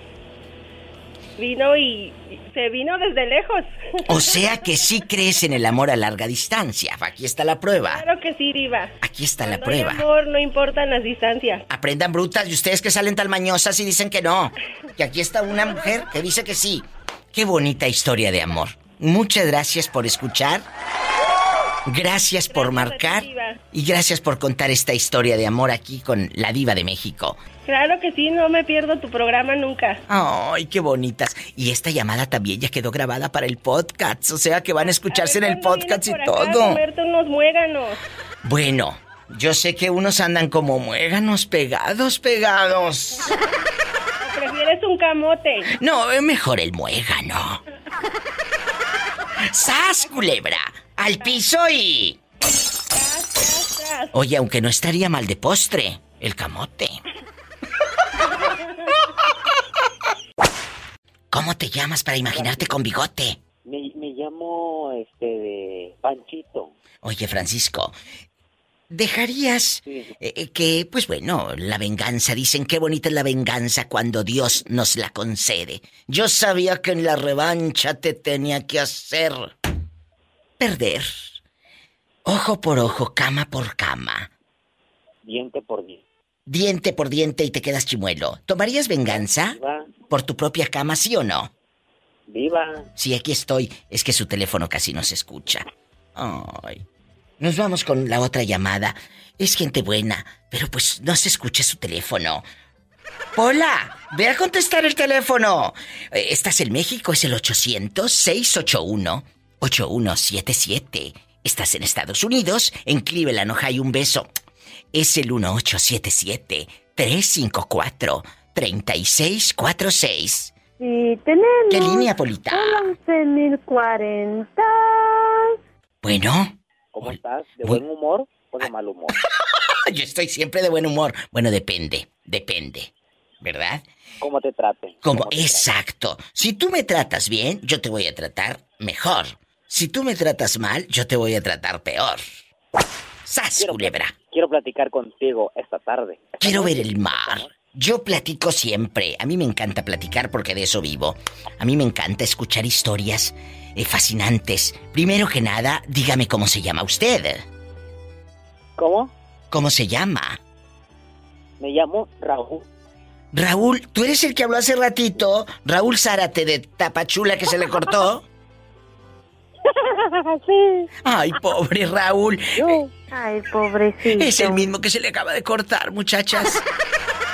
Vino y se vino desde lejos. O sea que sí crees en el amor a larga distancia. Aquí está la prueba. Claro que sí, diva. Aquí está la No hay prueba. amor, no importan las distancias. Aprendan brutas y ustedes que salen tan mañosas y dicen que no. Que aquí está una mujer que dice que sí. Qué bonita historia de amor. Muchas gracias por escuchar. Gracias por marcar. Y gracias por contar esta historia de amor aquí con la diva de México. Claro que sí, no me pierdo tu programa nunca. Ay, qué bonitas. Y esta llamada también ya quedó grabada para el podcast. O sea que van a escucharse en el podcast y acá a todo. comerte unos muéganos. Bueno, yo sé que unos andan como muéganos pegados, pegados. ¿O prefieres un camote? No, es mejor el muégano. ¡Sas, culebra! Al piso y... Oye, aunque no estaría mal de postre, el camote. ¿Cómo te llamas para imaginarte con bigote? Me, me llamo, este, de Panchito. Oye, Francisco, ¿dejarías eh, eh, que, pues bueno, la venganza, dicen qué bonita es la venganza cuando Dios nos la concede? Yo sabía que en la revancha te tenía que hacer perder. Ojo por ojo, cama por cama, Diente por diente. diente por diente y te quedas chimuelo. ¿Tomarías venganza por tu propia cama, sí o no? viva. Sí, aquí estoy. Es que su teléfono casi no se escucha. Ay. Nos vamos con la otra llamada. Es gente buena, pero pues no se escucha su teléfono. Hola, ve a contestar el teléfono. Eh, Estás en México, es el 800-681-8177. Estás en Estados Unidos, en Cleveland, Ohio, un beso. Es el 1877-354-3646. Sí, tenemos. ¿Qué línea, Polita? 11.040. Bueno, ¿Cómo estás? ¿De buen humor o de mal humor? (laughs) yo estoy siempre de buen humor. Bueno, depende, depende. ¿Verdad? ¿Cómo te trate? Como, ¿Cómo te trate? exacto. Si tú me tratas bien, yo te voy a tratar mejor. Si tú me tratas mal, yo te voy a tratar peor. ¡Sas, Quiero- culebra! Quiero platicar contigo esta tarde. Esta Quiero ver el mar. Yo platico siempre. A mí me encanta platicar porque de eso vivo. A mí me encanta escuchar historias eh, fascinantes. Primero que nada, dígame cómo se llama usted. ¿Cómo? ¿Cómo se llama? Me llamo Raúl. Raúl, ¿tú eres el que habló hace ratito? Raúl Zárate de Tapachula que se le cortó. (laughs) sí. Ay, pobre Raúl. Ay, pobrecito. Es el mismo que se le acaba de cortar, muchachas.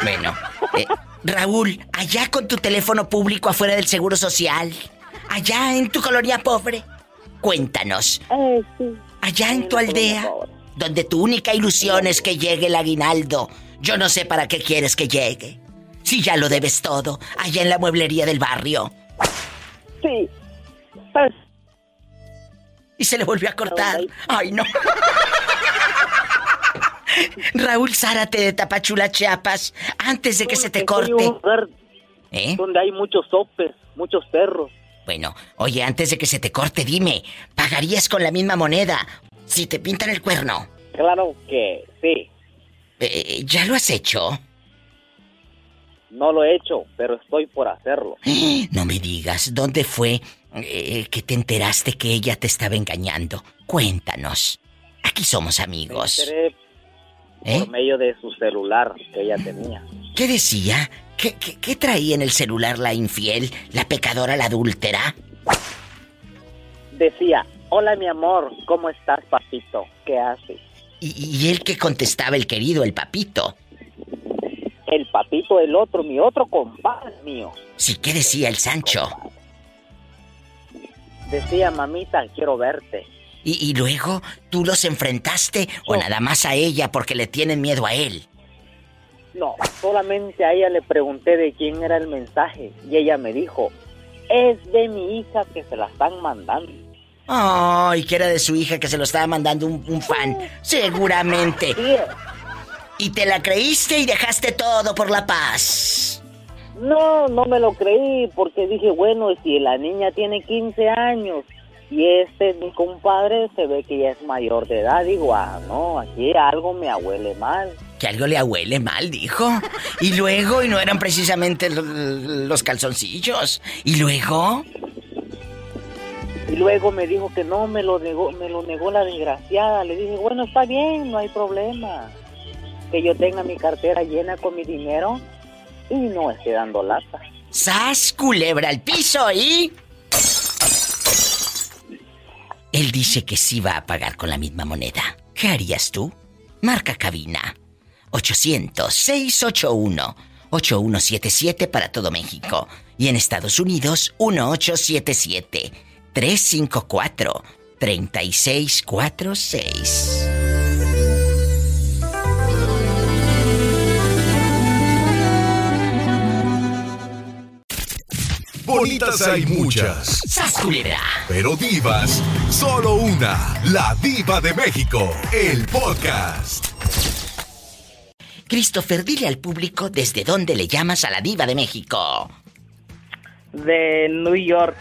Bueno, eh, Raúl, allá con tu teléfono público afuera del Seguro Social, allá en tu colonia pobre, cuéntanos, Eh, sí. allá en tu aldea, donde tu única ilusión es que llegue el aguinaldo, yo no sé para qué quieres que llegue. Si ya lo debes todo, allá en la mueblería del barrio. Sí. Pues, Y se le volvió a cortar. Ay, no. Raúl Zárate de Tapachula, Chiapas, antes de que se te corte. un lugar ¿Eh? donde hay muchos sopes, muchos perros. Bueno, oye, antes de que se te corte, dime, ¿pagarías con la misma moneda si te pintan el cuerno? Claro que sí. Eh, ¿Ya lo has hecho? No lo he hecho, pero estoy por hacerlo. (gasps) No me digas, ¿dónde fue eh, que te enteraste que ella te estaba engañando? Cuéntanos. Aquí somos Me amigos. enteré ¿Eh? por medio de su celular que ella tenía. ¿Qué decía? ¿Qué, qué, qué traía en el celular la infiel, la pecadora, la adúltera? Decía, hola mi amor, ¿cómo estás papito? ¿Qué haces? Y, y él que contestaba el querido, el papito. El papito, el otro, mi otro compadre mío. Sí, ¿qué decía el Sancho? Decía, mamita, quiero verte. Y, y luego, ¿tú los enfrentaste o nada más a ella porque le tienen miedo a él? No, solamente a ella le pregunté de quién era el mensaje y ella me dijo, es de mi hija que se la están mandando. Ay, que era de su hija que se lo estaba mandando un, un fan. Seguramente. Sí, Y te la creíste y dejaste todo por la paz. No, no me lo creí porque dije, bueno, si la niña tiene 15 años y este mi compadre se ve que ya es mayor de edad, digo, ah, no, aquí algo me abuele mal. Que algo le abuele mal, dijo. Y luego, y no eran precisamente lo- los calzoncillos. Y luego, Y luego me dijo que no, me lo negó, me lo negó la desgraciada. Le dije, bueno, está bien, no hay problema. Que yo tenga mi cartera llena con mi dinero y no esté dando lata. sas culebra al piso y... Él dice que sí va a pagar con la misma moneda. ¿Qué harías tú? Marca cabina. 800-681-8177 para todo México. Y en Estados Unidos, 1877-354-3646. Bonitas hay muchas, ¡Sas culebra! pero divas, solo una, la diva de México, el podcast. Christopher, dile al público desde dónde le llamas a la diva de México. De New York.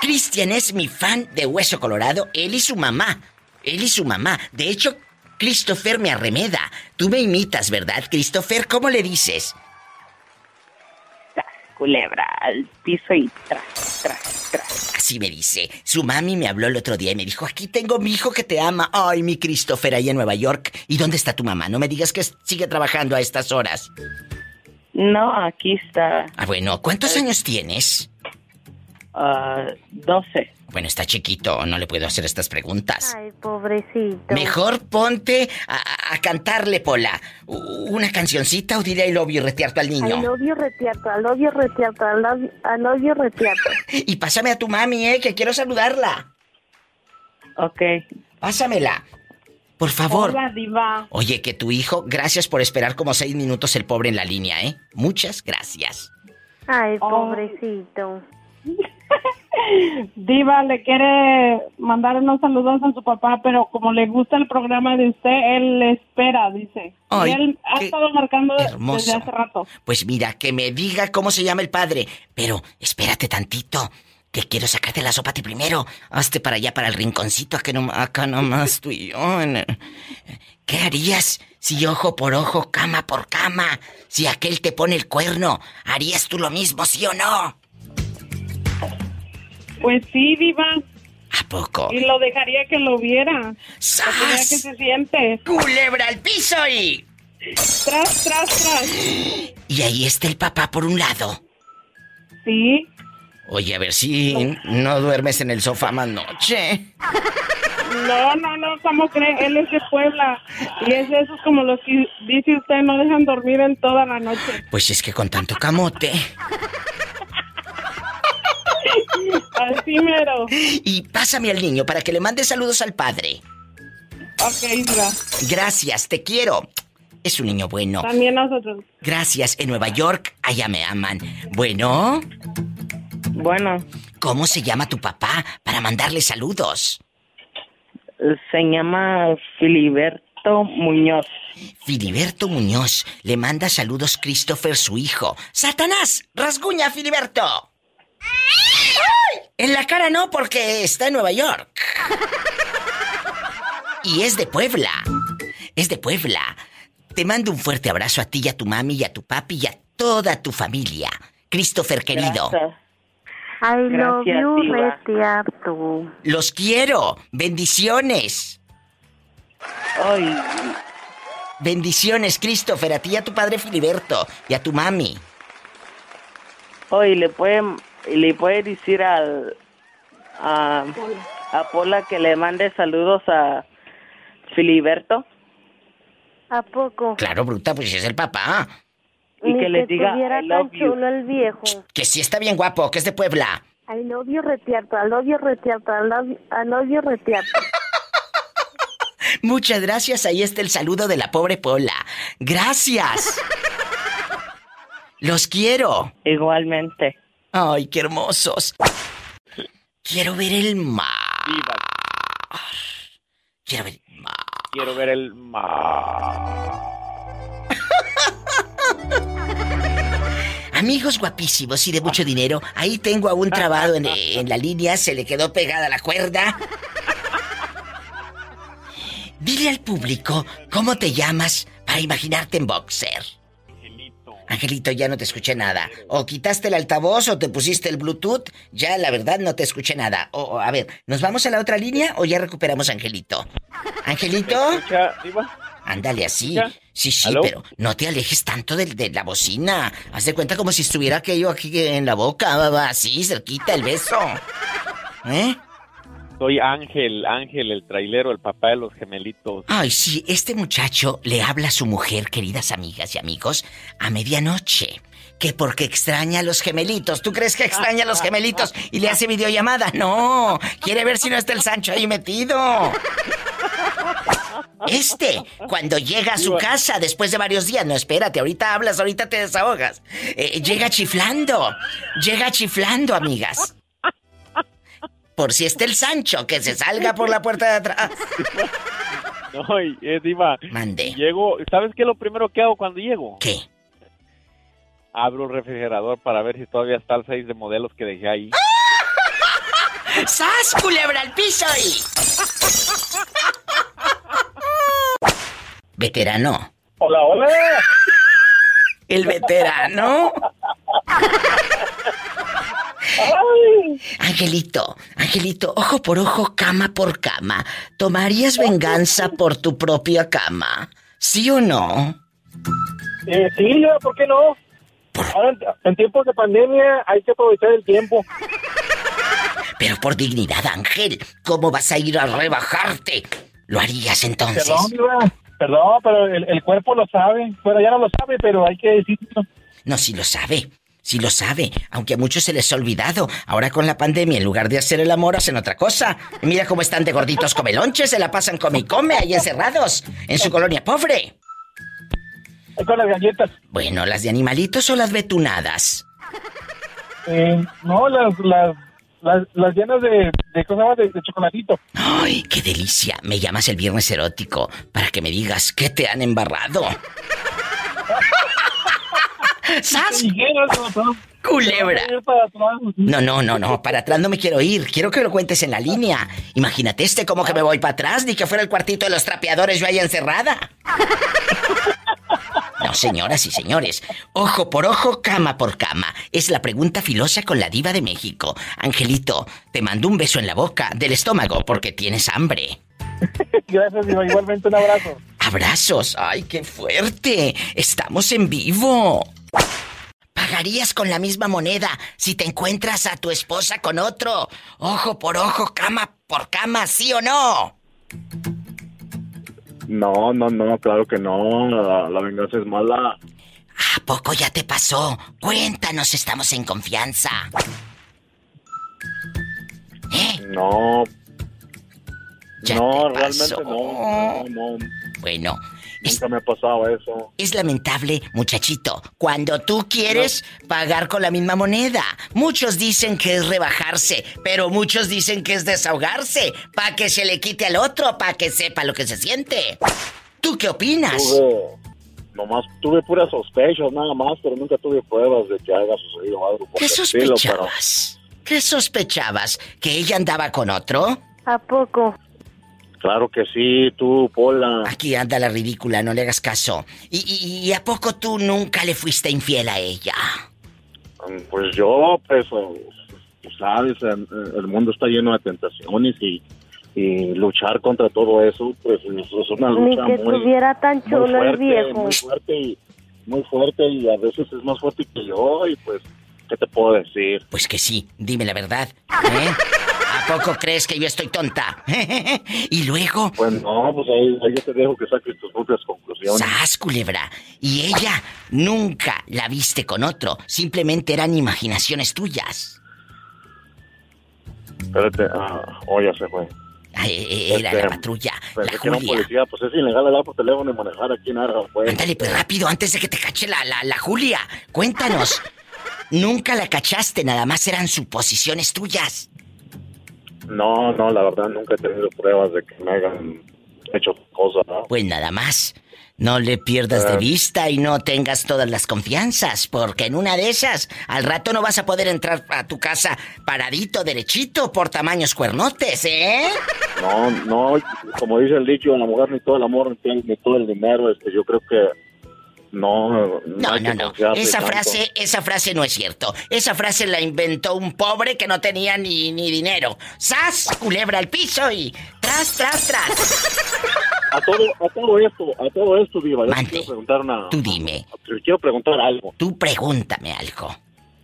Cristian es mi fan de Hueso Colorado, él y su mamá. Él y su mamá. De hecho, Christopher me arremeda. Tú me imitas, ¿verdad, Christopher? ¿Cómo le dices? Culebra al piso y tras, tras, tras. Así me dice. Su mami me habló el otro día y me dijo, aquí tengo mi hijo que te ama. Ay, mi Christopher, ahí en Nueva York. ¿Y dónde está tu mamá? No me digas que sigue trabajando a estas horas. No, aquí está. Ah, bueno, ¿cuántos años tienes? Ah, 12. Bueno, está chiquito, no le puedo hacer estas preguntas. Ay, pobrecito. Mejor ponte a, a cantarle, Pola, una cancioncita o dile I love you, retearto al I niño. love you retiato, I love you retiato, I love, I love you retiato. (laughs) Y pásame a tu mami, eh, que quiero saludarla. Ok. Pásamela. Por favor. Hola, diva. Oye, que tu hijo, gracias por esperar como seis minutos el pobre en la línea, ¿eh? Muchas gracias. Ay, Oh. (laughs) Diva le quiere mandar unos saludos a su papá, pero como le gusta el programa de usted, él le espera, dice. Ay, y él ha estado marcando hermoso. desde hace rato. Pues mira, que me diga cómo se llama el padre. Pero espérate tantito, que quiero sacarte la sopa ti primero. Hazte para allá, para el rinconcito, acá, no, acá nomás tú y yo. el- ¿Qué harías si ojo por ojo, cama por cama? Si aquel te pone el cuerno, ¿harías tú lo mismo, sí o no? Pues sí, Diva. ¿A poco? Y lo dejaría que lo viera. ¡Sas! Que se siente. ¡Culebra al piso y... Tras, tras, tras. Y ahí está el papá por un lado. Sí. Oye, a ver si no duermes en el sofá más noche. No, no, no, ¿cómo cree? Él es de Puebla. Y es de esos como los que dice usted, no dejan dormir en toda la noche. Pues es que con tanto camote. Así mero. Y pásame al niño para que le mande saludos al padre. Ok, Diva. Gracias, te quiero. Es un niño bueno. También nosotros. Gracias, en Nueva York, allá me aman. Bueno, Bueno, ¿cómo se llama tu papá para mandarle saludos? se llama Filiberto Muñoz. Filiberto Muñoz le manda saludos Christopher, su hijo. ¡Satanás! ¡Rasguña, Filiberto! ¡Ay! En la cara no, porque está en Nueva York. Y es de Puebla. Es de Puebla. Te mando un fuerte abrazo a ti y a tu mami y a tu papi y a toda tu familia. Christopher querido. Gracias. I love Gracias, you retiato. Los quiero. Bendiciones. Ay, Bendiciones, Christopher, a ti y a tu padre Filiberto y a tu mami. Hoy le puede, le puede decir al a, a Pola que le mande saludos a Filiberto ¿A poco? Claro, bruta, pues es el papá. y Ni que le diga tuviera I love tan you. chulo el viejo. Que sí está bien guapo, que es de Puebla. Retiato, I love you retiato, I love, I love you retiato. (laughs) Muchas gracias, ahí está el saludo de la pobre Pola. Gracias. (laughs) Los quiero. Igualmente. Ay, qué hermosos. Quiero ver el mar. Quiero ver el mar. quiero ver el mar. Amigos guapísimos y de mucho dinero, ahí tengo a un trabado en, en la línea, se le quedó pegada la cuerda. Dile al público cómo te llamas para imaginarte en boxer. Angelito, ya no te escuché nada. O quitaste el altavoz o te pusiste el Bluetooth. Ya, la verdad, no te escuché nada. O, o, a ver, ¿nos vamos a la otra línea o ya recuperamos a Angelito? ¿Angelito? Ándale así. Sí, sí, ¿Aló? pero no te alejes tanto del- de, la bocina. Haz de cuenta como si estuviera aquello aquí en la boca, así, cerquita el beso. ¿Eh? Soy Ángel, Ángel, el trailero, el papá de los gemelitos. Ay, sí, este muchacho le habla a su mujer, queridas amigas y amigos, a medianoche. Que porque extraña a los gemelitos. ¿Tú crees que extraña a los gemelitos y le hace videollamada? No, quiere ver si no está el Sancho ahí metido. Este, cuando llega a su casa después de varios días, no espérate, ahorita hablas, ahorita te desahogas. Eh, llega chiflando, llega chiflando, amigas. Por si está el Sancho, que se salga por la puerta de atrás. (laughs) No, eh, Diva. Mande. Llego, ¿sabes qué es lo primero que hago cuando llego? ¿Qué? Abro el refrigerador para ver si todavía está el 6 de modelos que dejé ahí. (laughs) ¡Sas, culebra al piso y... (laughs) Veterano. Hola, hola. El veterano. Angelito, Angelito, ojo por ojo, cama por cama. ¿Tomarías venganza por tu propia cama? ¿Sí o no? Eh, sí, ¿por qué no? Ahora, en- tiempos de pandemia hay que aprovechar el tiempo. Pero por dignidad, Ángel, ¿cómo vas a ir a rebajarte? ¿Lo harías entonces? Perdón. Perdón, pero el, el cuerpo lo sabe. Bueno, ya no lo sabe, pero hay que decirlo. No, sí lo sabe. Sí lo sabe, aunque a muchos se les ha olvidado. Ahora con la pandemia, en lugar de hacer el amor, hacen otra cosa. Mira cómo están de gorditos comelonches, se la pasan come y come ahí encerrados, en su colonia pobre. Con las galletas. Bueno, ¿las de animalitos o las betunadas? Eh, no, las, las, las, las llenas de, de cosas de, de chocolatito. ¡Ay, qué delicia! Me llamas el viernes erótico para que me digas qué te han embarrado. ¡Sas! ¡Culebra! No, no, no, no, para atrás no me quiero ir. Quiero que lo cuentes en la línea. Imagínate este como que me voy para atrás, ni que fuera el cuartito de los trapeadores yo ahí encerrada. (laughs) No, señoras y señores. Ojo por ojo, cama por cama. Es la pregunta filosa con la diva de México. Angelito, te mando un beso en la boca, del estómago, porque tienes hambre. (laughs) Gracias, Diva. Igualmente un abrazo. Abrazos. ¡Ay, qué fuerte! Estamos en vivo. ¿Pagarías con la misma moneda si te encuentras a tu esposa con otro? Ojo por ojo, cama por cama, ¿sí o no? No, no, no, claro que no. La, la venganza es mala. ¿A poco ya te pasó? Cuéntanos, estamos en confianza. No. Ya no, te realmente pasó. no, no, no. Bueno, Nunca me ha pasado eso. es lamentable, muchachito, cuando tú quieres pagar con la misma moneda. Muchos dicen que es rebajarse, pero muchos dicen que es desahogarse, para que se le quite al otro, para que sepa lo que se siente. ¿Tú qué opinas? Tuve, nomás tuve puras sospechas nada más, pero nunca tuve pruebas de que haya sucedido algo por ¿Qué el estilo, pero- sospechabas? ¿Qué sospechabas? ¿Que ella andaba con otro? ¿A poco? Claro que sí, tú, Pola. Aquí anda la ridícula, no le hagas caso. ¿Y, y- y a poco tú nunca le fuiste infiel a ella? Mm, Pues yo, pues, eh, pues, sabes, el, el mundo está lleno de tentaciones y, y luchar contra todo eso, pues es es una Ni lucha que muy, estuviera tan muy chulo el fuerte, viejo. muy fuerte y muy fuerte y a veces es más fuerte que yo y pues, ¿qué te puedo decir? Pues que sí, dime la verdad. ¿eh? (laughs) ¿A poco crees que yo estoy tonta? (laughs) y luego, Pues no, pues ahí, ahí yo te dejo que saques tus propias conclusiones. ¡sas, culebra! Y ella nunca la viste con otro, simplemente eran imaginaciones tuyas. Espérate, ah, oh, ya se fue. Ay, eh, Era Este, la patrulla, Pensé la que era un Julia. policía, pues es ilegal hablar por teléfono y manejar aquí en Arga, pues. Ándale, pues rápido, antes de que te cache la, la, la Julia. Cuéntanos. (laughs) Nunca la cachaste, nada más eran suposiciones tuyas. No, no, la verdad nunca he tenido pruebas de que me hayan hecho cosas, ¿no? Pues nada más. No le pierdas de Ah. vista y no tengas todas las confianzas, porque en una de esas, al rato no vas a poder entrar a tu casa paradito, derechito, por tamaños cuernotes, ¿eh? No, no, como dice el dicho, la mujer ni todo el amor, ni, ni todo el dinero, este, yo creo que no, no, No, no, no. Esa tanto. frase, esa frase no es cierto. Esa frase la inventó un pobre que no tenía ni, ni dinero. ¡Sas! Culebra al piso y tras, tras, tras. A todo, a todo esto, a todo esto, Diva, yo quiero preguntar una... Tú dime. Te quiero preguntar algo. Tú pregúntame algo.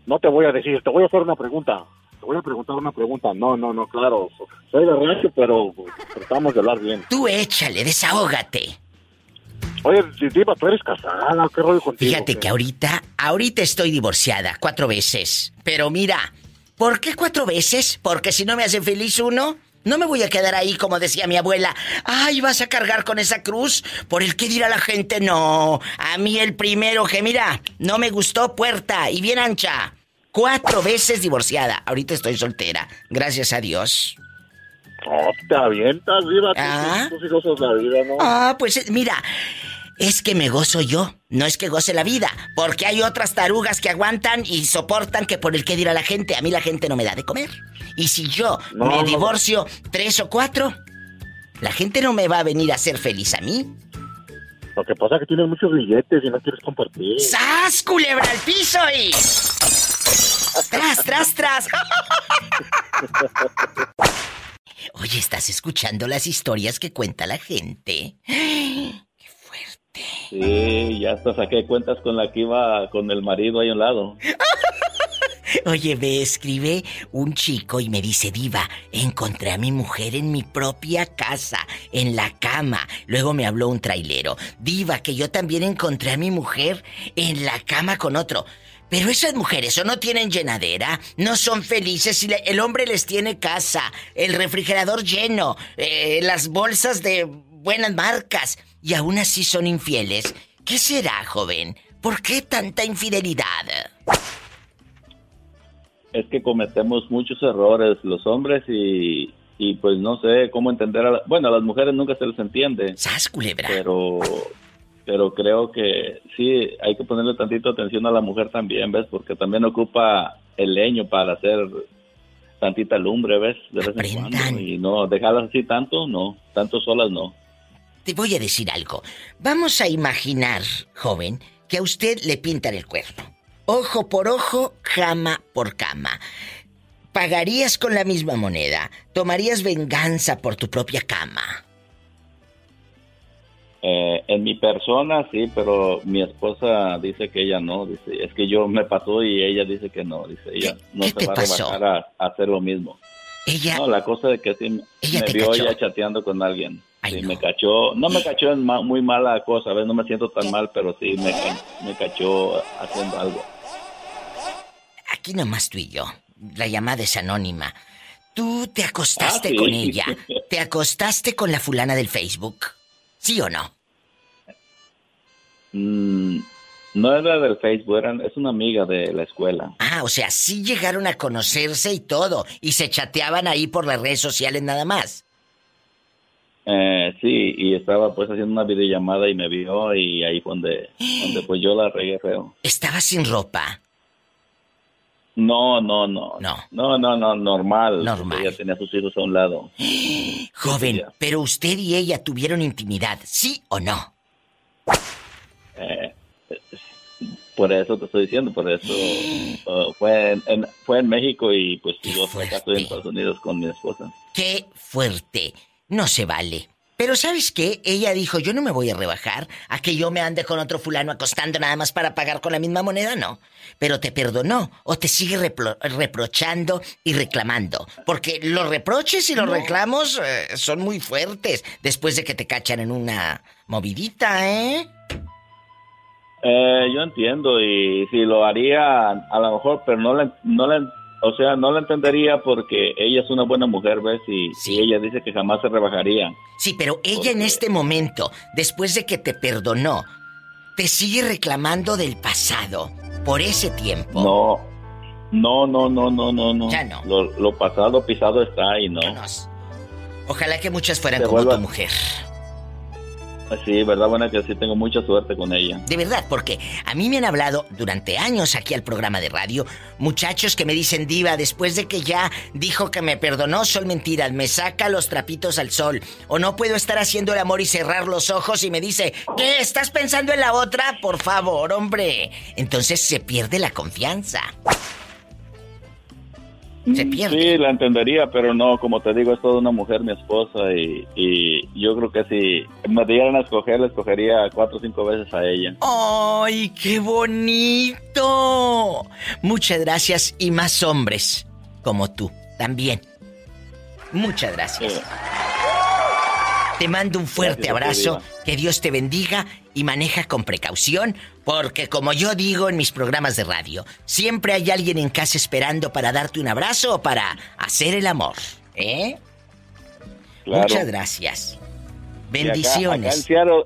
No te voy a decir, te voy a hacer una pregunta. Te voy a preguntar una pregunta. No, no, no, claro. Soy de rancho, pero tratamos de hablar bien. Tú échale, desahógate. Oye, Diva, tú eres casada, ¿qué rollo contigo? Fíjate que ahorita, ahorita estoy divorciada cuatro veces. Pero mira, ¿por qué cuatro veces? Porque si no me hace feliz uno, no me voy a quedar ahí como decía mi abuela. Ay, vas a cargar con esa cruz por el que dirá la gente. No, a mí el primero que mira, no me gustó puerta y bien ancha. Cuatro veces divorciada. Ahorita estoy soltera. Gracias a Dios. No, te avientas, Diva. Tú, Ah. tú sí gozas la vida, ¿no? Ah, pues eh, mira, es que me gozo yo, no es que goce la vida, porque hay otras tarugas que aguantan y soportan que por el que dirá la gente, a mí la gente no me da de comer. Y si yo No, me no. divorcio tres o cuatro, la gente no me va a venir a ser feliz a mí. Lo que pasa es que tienes muchos billetes y no quieres compartir. ¡Sas, culebra al piso y... ¡Tras, tras, tras! (laughs) Oye, ¿estás escuchando las historias que cuenta la gente? (gasps) Sí, ya hasta saqué cuentas con la que iba con el marido ahí a un lado. (laughs) Oye, me escribe un chico y me dice, Diva, encontré a mi mujer en mi propia casa, en la cama. Luego me habló un trailero. Diva, que yo también encontré a mi mujer en la cama con otro. Pero esas mujeres o no tienen llenadera, no son felices y el hombre les tiene casa, el refrigerador lleno, eh, las bolsas de buenas marcas y aún así son infieles. ¿Qué será, joven? ¿Por qué tanta infidelidad? Es que cometemos muchos errores los hombres y, y pues no sé cómo entender a la- bueno, a las mujeres nunca se les entiende. ¡Sas, culebra! Pero, pero creo que sí, hay que ponerle tantito atención a la mujer también, ¿ves? Porque también ocupa el leño para hacer tantita lumbre, ¿ves? De vez en cuando. Y no, dejarlas así tanto, no. Tanto solas, no. Te voy a decir algo. Vamos a imaginar, joven, que a usted le pintan el cuerno. Ojo por ojo, cama por cama. ¿Pagarías con la misma moneda? ¿Tomarías venganza por tu propia cama? Eh, en mi persona sí, pero mi esposa dice que ella no, dice, es que yo me pasó y ella dice que no, dice, ella no se va pasó? a rebajar a, a hacer lo mismo. Ella... No, la cosa de que sí Ella me vio cachó. ya chateando con alguien. Sí, me cachó, no me cachó en ma- muy mala cosa, ¿ves? No me siento tan mal, pero sí me, ca- me cachó haciendo algo. Aquí nomás tú y yo. La llamada es anónima. ¿Tú te acostaste Ah, sí. con ella? (laughs) ¿Te acostaste con la fulana del Facebook? ¿Sí o no? Mm, no era del Facebook, eran, es una amiga de la escuela. Ah, o sea, sí llegaron a conocerse y todo. Y se chateaban ahí por las redes sociales nada más. Eh, sí, y estaba pues haciendo una videollamada y me vio y ahí fue donde, donde pues yo la regué feo. Estaba sin ropa. No, no, no. No. No, no, no, normal. Normal. Ella tenía a sus hijos a un lado. (gasps) Joven, pero usted y ella tuvieron intimidad, ¿sí o no? Eh, por eso te estoy diciendo, por eso (gasps) uh, fue, en, en- fue en México y pues yo estoy en Estados Unidos con mi esposa. Qué fuerte. No se vale. Pero ¿sabes qué? Ella dijo, yo no me voy a rebajar a que yo me ande con otro fulano acostando nada más para pagar con la misma moneda, no. Pero te perdonó o te sigue repro- reprochando y reclamando. Porque los reproches y los No. reclamos eh, son muy fuertes después de que te cachan en una movidita, ¿eh? Eh, yo entiendo y si lo haría a lo mejor, pero no la, no la, o sea, no la entendería porque ella es una buena mujer, ¿ves? Y, y ella dice que jamás se rebajaría. Sí, pero ella en este momento, después de que te perdonó, te sigue reclamando del pasado por ese tiempo. No, no, no, no, no, no, no. Ya no. Lo, lo pasado pisado está y no. Ojalá que muchas fueran Se como vuelva- tu mujer. Sí, verdad, buena que sí tengo mucha suerte con ella. De verdad, porque a mí me han hablado durante años aquí al programa de radio muchachos que me dicen diva después de que ya dijo que me perdonó son mentiras, me saca los trapitos al sol o no puedo estar haciendo el amor y cerrar los ojos y me dice, ¿qué estás pensando en la otra? Por favor, hombre. Entonces se pierde la confianza. Se pierde. Sí, la entendería, pero no, como te digo, es toda una mujer, mi esposa, y, y yo creo que si me dieran a escoger, le escogería cuatro o cinco veces a ella. ¡Ay, qué bonito! Muchas gracias y más hombres como tú también. Muchas gracias. Te mando un fuerte Gracias, abrazo, que Dios te bendiga y maneja con precaución, porque como yo digo en mis programas de radio, siempre hay alguien en casa esperando para darte un abrazo o para hacer el amor. ¿Eh? Claro. Muchas gracias. Acá- Bendiciones. acá en Seattle,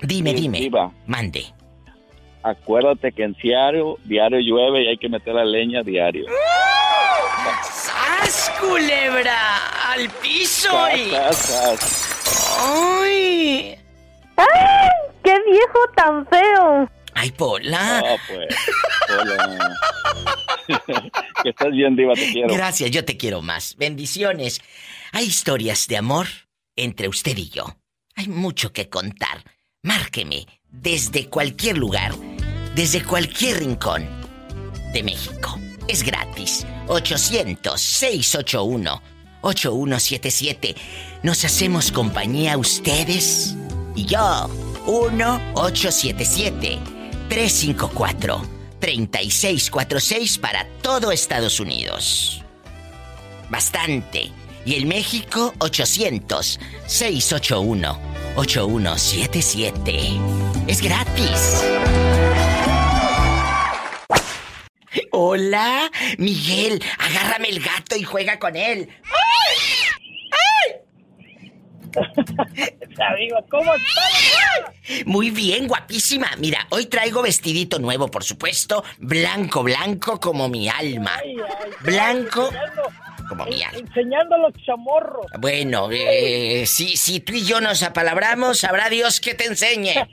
Dime, dime. Mande. acuérdate que en Seattle diario llueve y hay que meter la leña diario. ¡Sas, culebra! ¡Al piso! ¡Ay! ¡Ay! ¡Qué viejo tan feo! ¡Ay, Pola! No, pues. hola. (laughs) que estés bien, Diva, te quiero. Gracias, yo te quiero más. Bendiciones. Hay historias de amor entre usted y yo. Hay mucho que contar. Márqueme desde cualquier lugar, desde cualquier rincón de México. Es gratis. 800-681-8177. Nos hacemos compañía ustedes y yo. 1-877-354 3646 para todo Estados Unidos. Bastante. Y el México 800 681 8177. Es gratis. Hola, Miguel, agárrame el gato y juega con él. (laughs) ¿cómo estás? Muy bien, guapísima. Mira, hoy traigo vestidito nuevo, por supuesto. Blanco, blanco como mi alma. Blanco como mi alma. Enseñando los chamorros. Bueno, eh, si, si tú y yo nos apalabramos, sabrá Dios que te enseñe. (laughs)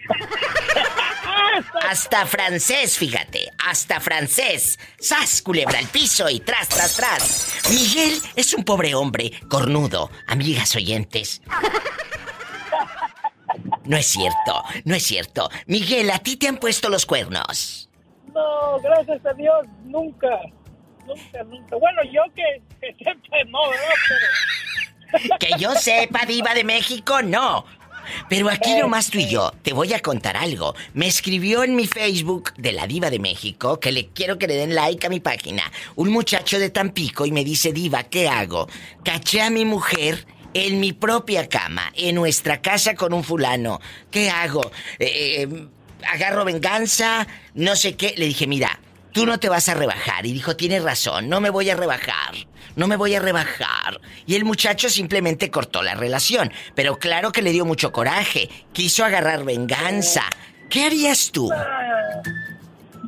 Hasta francés, fíjate. Hasta francés. Sas, culebra al piso y tras, tras, tras. Miguel es un pobre hombre, cornudo. Amigas oyentes. No es cierto, no es cierto. Miguel, ¿a ti te han puesto los cuernos? No, gracias a Dios, nunca. Nunca, nunca. Bueno, yo que, que sepa, no, ¿verdad? (laughs) Que yo sepa, diva de México, no. Pero aquí nomás tú y yo, te voy a contar algo. Me escribió en mi Facebook de la Diva de México, que le quiero que le den like a mi página, un muchacho de Tampico y me dice, Diva, ¿qué hago? Caché a mi mujer en mi propia cama, en nuestra casa con un fulano. ¿Qué hago? Eh, eh, agarro venganza, no sé qué. Le dije, mira, tú no te vas a rebajar. Y dijo, tienes razón, no me voy a rebajar. No me voy a rebajar. Y el muchacho simplemente cortó la relación. Pero claro que le dio mucho coraje. Quiso agarrar venganza. ¿Qué harías tú?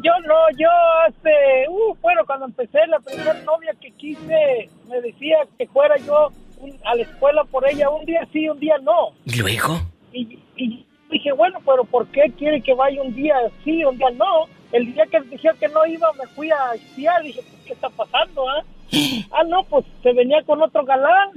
Yo no, yo hace, uh, bueno, cuando empecé la primera novia que quise, me decía que fuera yo un- a la escuela por ella un día sí, un día no. ¿Y luego? Y, y dije, bueno, pero ¿por qué quiere que vaya un día sí, un día no? El día que dije que no iba, me fui a espiar. Dije, pues, ¿qué está pasando, ah? (gasps) ah, no, pues se venía con otro galán.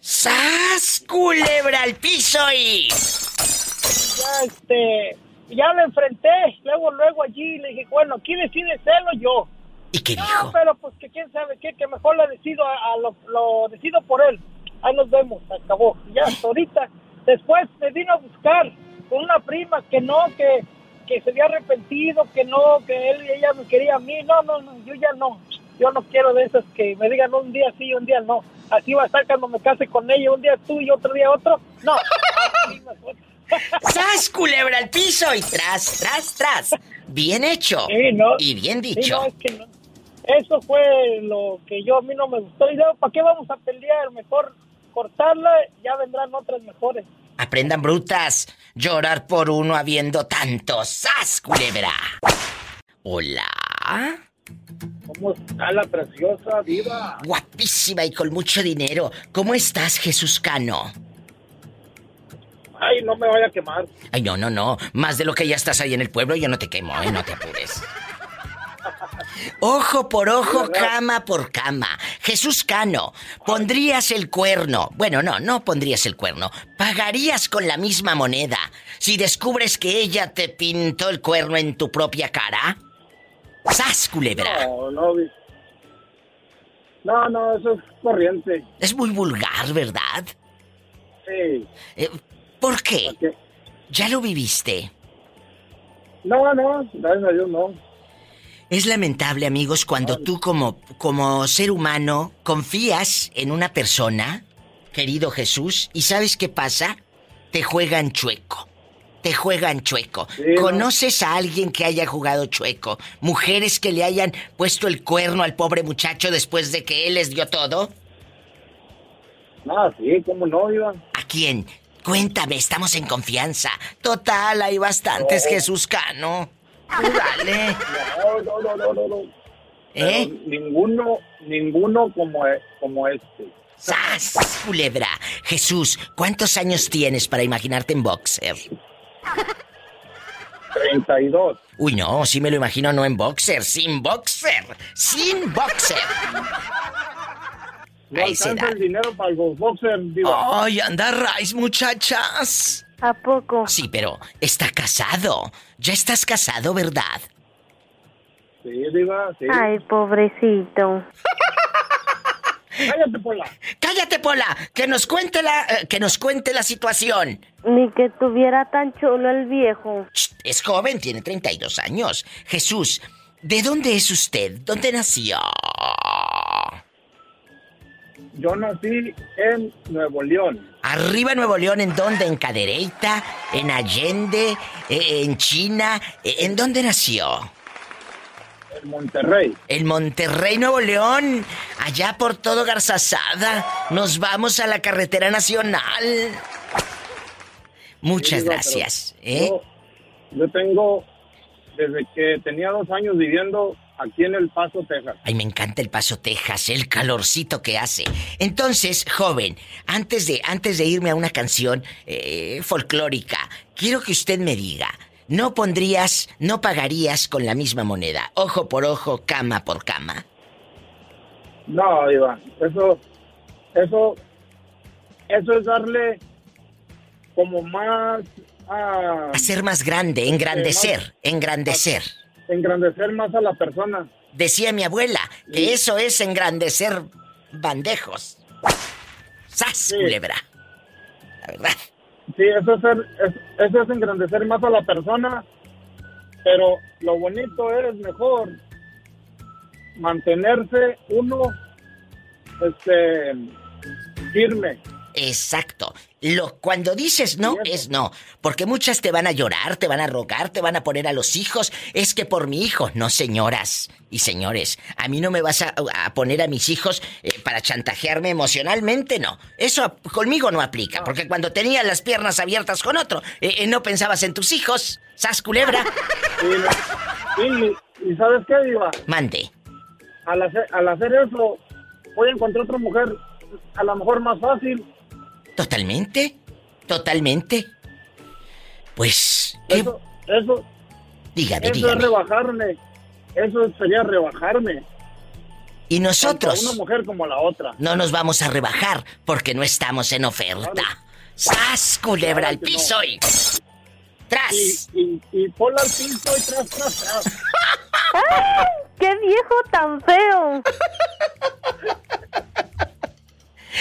¡Sas! Culebra al piso y... Ya, este, ya le enfrenté. Luego, luego allí le dije, bueno, ¿quién decide serlo? Yo. ¿Y qué no, dijo? pero pues que quién sabe qué, que mejor lo decido, a, a lo, lo decido por él. Ahí nos vemos, acabó. Ya, hasta ahorita. Después me vino a buscar con una prima que no, que, que se había arrepentido, que no, que él y ella me quería a mí. No, no, no, yo ya no. Yo no quiero de esas que me digan un día sí y un día no. Así va a estar cuando me case con ella, un día tú y otro día otro. No. (laughs) ¡Sas! Culebra al piso y tras, tras, tras. Bien hecho. Sí, ¿no? Y bien Sí, dicho. no, es que no. Eso fue lo que yo a mí no me gustó. Y luego, ¿para qué vamos a pelear? Mejor cortarla, ya vendrán otras mejores. Aprendan brutas. Llorar por uno habiendo tantos. ¡Sas! Culebra. Hola. ¿Cómo está la preciosa diva? Guapísima y con mucho dinero. ¿Cómo estás, Jesús Cano? Ay, no me vaya a quemar. Ay, no, no, no. Más de lo que ya estás ahí en el pueblo, yo no te quemo, ¿eh? No te apures. Ojo por ojo, cama por cama. Jesús Cano, ¿pondrías el cuerno? Bueno, no, no pondrías el cuerno. ¿Pagarías con la misma moneda si descubres que ella te pintó el cuerno en tu propia cara? ¡Sas, culebra! No, no, no, no, eso es corriente. Es muy vulgar, ¿verdad? Sí. Eh, ¿Por qué? ¿Ya lo viviste? No, no, gracias a Dios no. Es lamentable, amigos, cuando tú como, como ser humano confías en una persona, querido Jesús, y ¿sabes qué pasa? Te juegan chueco. Te juegan chueco. ¿no? ¿Conoces a alguien que haya jugado chueco? Mujeres que le hayan puesto el cuerno al pobre muchacho después de que él les dio todo. Ah, sí, cómo no, Diva. ¿A quién? Cuéntame, estamos en confianza. Total, hay bastantes, No. Jesús Cano. Dale. No, no, no, no, no. ¿Eh? Ninguno, ninguno como, e- como este. ¡Sas! Culebra. Jesús, ¿cuántos años tienes para imaginarte en boxer? 32. Uy, no, sí me lo imagino no en boxer, sin boxer. Sin boxer. No Ahí se da. el dinero para los boxers, Diva. Ay, anda Rice, muchachas. ¿A poco? Sí, pero está casado. Ya estás casado, ¿verdad? Sí, Diva, sí. Ay, pobrecito. (laughs) Cállate, Pola. Cállate, Pola, que nos cuente la eh, que nos cuente la situación. Ni que tuviera tan chulo el viejo. Es joven, tiene 32 años. Jesús, ¿De dónde es usted? ¿Dónde nació? Yo nací en Nuevo León. Arriba Nuevo León, ¿en dónde? ¿En Cadereyta? ¿En Allende? eh, ¿En China? Eh, ¿En dónde nació? En Monterrey. En Monterrey, Nuevo León. Allá por todo Garzazada. Nos vamos a la carretera nacional. Muchas Sí, digo, gracias. ¿eh? Yo, yo tengo, desde que tenía dos años viviendo aquí en El Paso, Texas. Ay, me encanta el Paso, Texas, el calorcito que hace. Entonces, joven, antes de, antes de irme a una canción eh, folclórica, quiero que usted me diga, ¿no pondrías, no pagarías con la misma moneda? Ojo por ojo, cama por cama. No, Iván, eso, eso, eso es darle como más a Hacer más grande, engrandecer, engrandecer. Engrandecer más a la persona. Decía mi abuela que eso es engrandecer bandejos. ¡Sas, culebra! La verdad. Sí, eso es, es- eso es engrandecer más a la persona, pero lo bonito es mejor mantenerse uno este firme. Exacto. Lo, cuando dices no, es no. Porque muchas te van a llorar, te van a rogar, te van a poner a los hijos. Es que por mi hijo. No, señoras y señores. A mí no me vas a, a poner a mis hijos eh, para chantajearme emocionalmente, no. Eso conmigo no aplica. Porque cuando tenías las piernas abiertas con otro, eh, eh, no pensabas en tus hijos. ¿Sas culebra? (laughs) Y ¿sabes qué, Diva? Mande. Al hacer, al hacer eso, voy a encontrar otra mujer a lo mejor más fácil. Totalmente. Totalmente. Pues. ¿qué? Eso, eso, Dígame, eso dígame. es rebajarme. Eso sería rebajarme. Y nosotros. Tanto una mujer como la otra. No nos vamos a rebajar porque no estamos en oferta. ¡Sas, culebra al piso y... ¡Tras! Y, y, y ponla al piso y tras, tras, tras. (laughs) ¡Qué viejo tan feo! (laughs)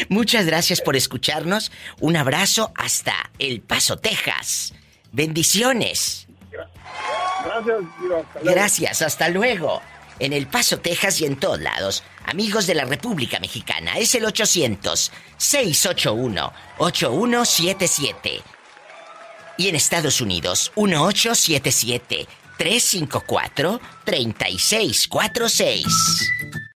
Muchas gracias por escucharnos. Un abrazo hasta El Paso, Texas. Bendiciones. Gracias. Hasta. Gracias, hasta luego. En El Paso, Texas y en todos lados. Amigos de la República Mexicana, es el 800-681-8177. Y en Estados Unidos, 1877-354-3646.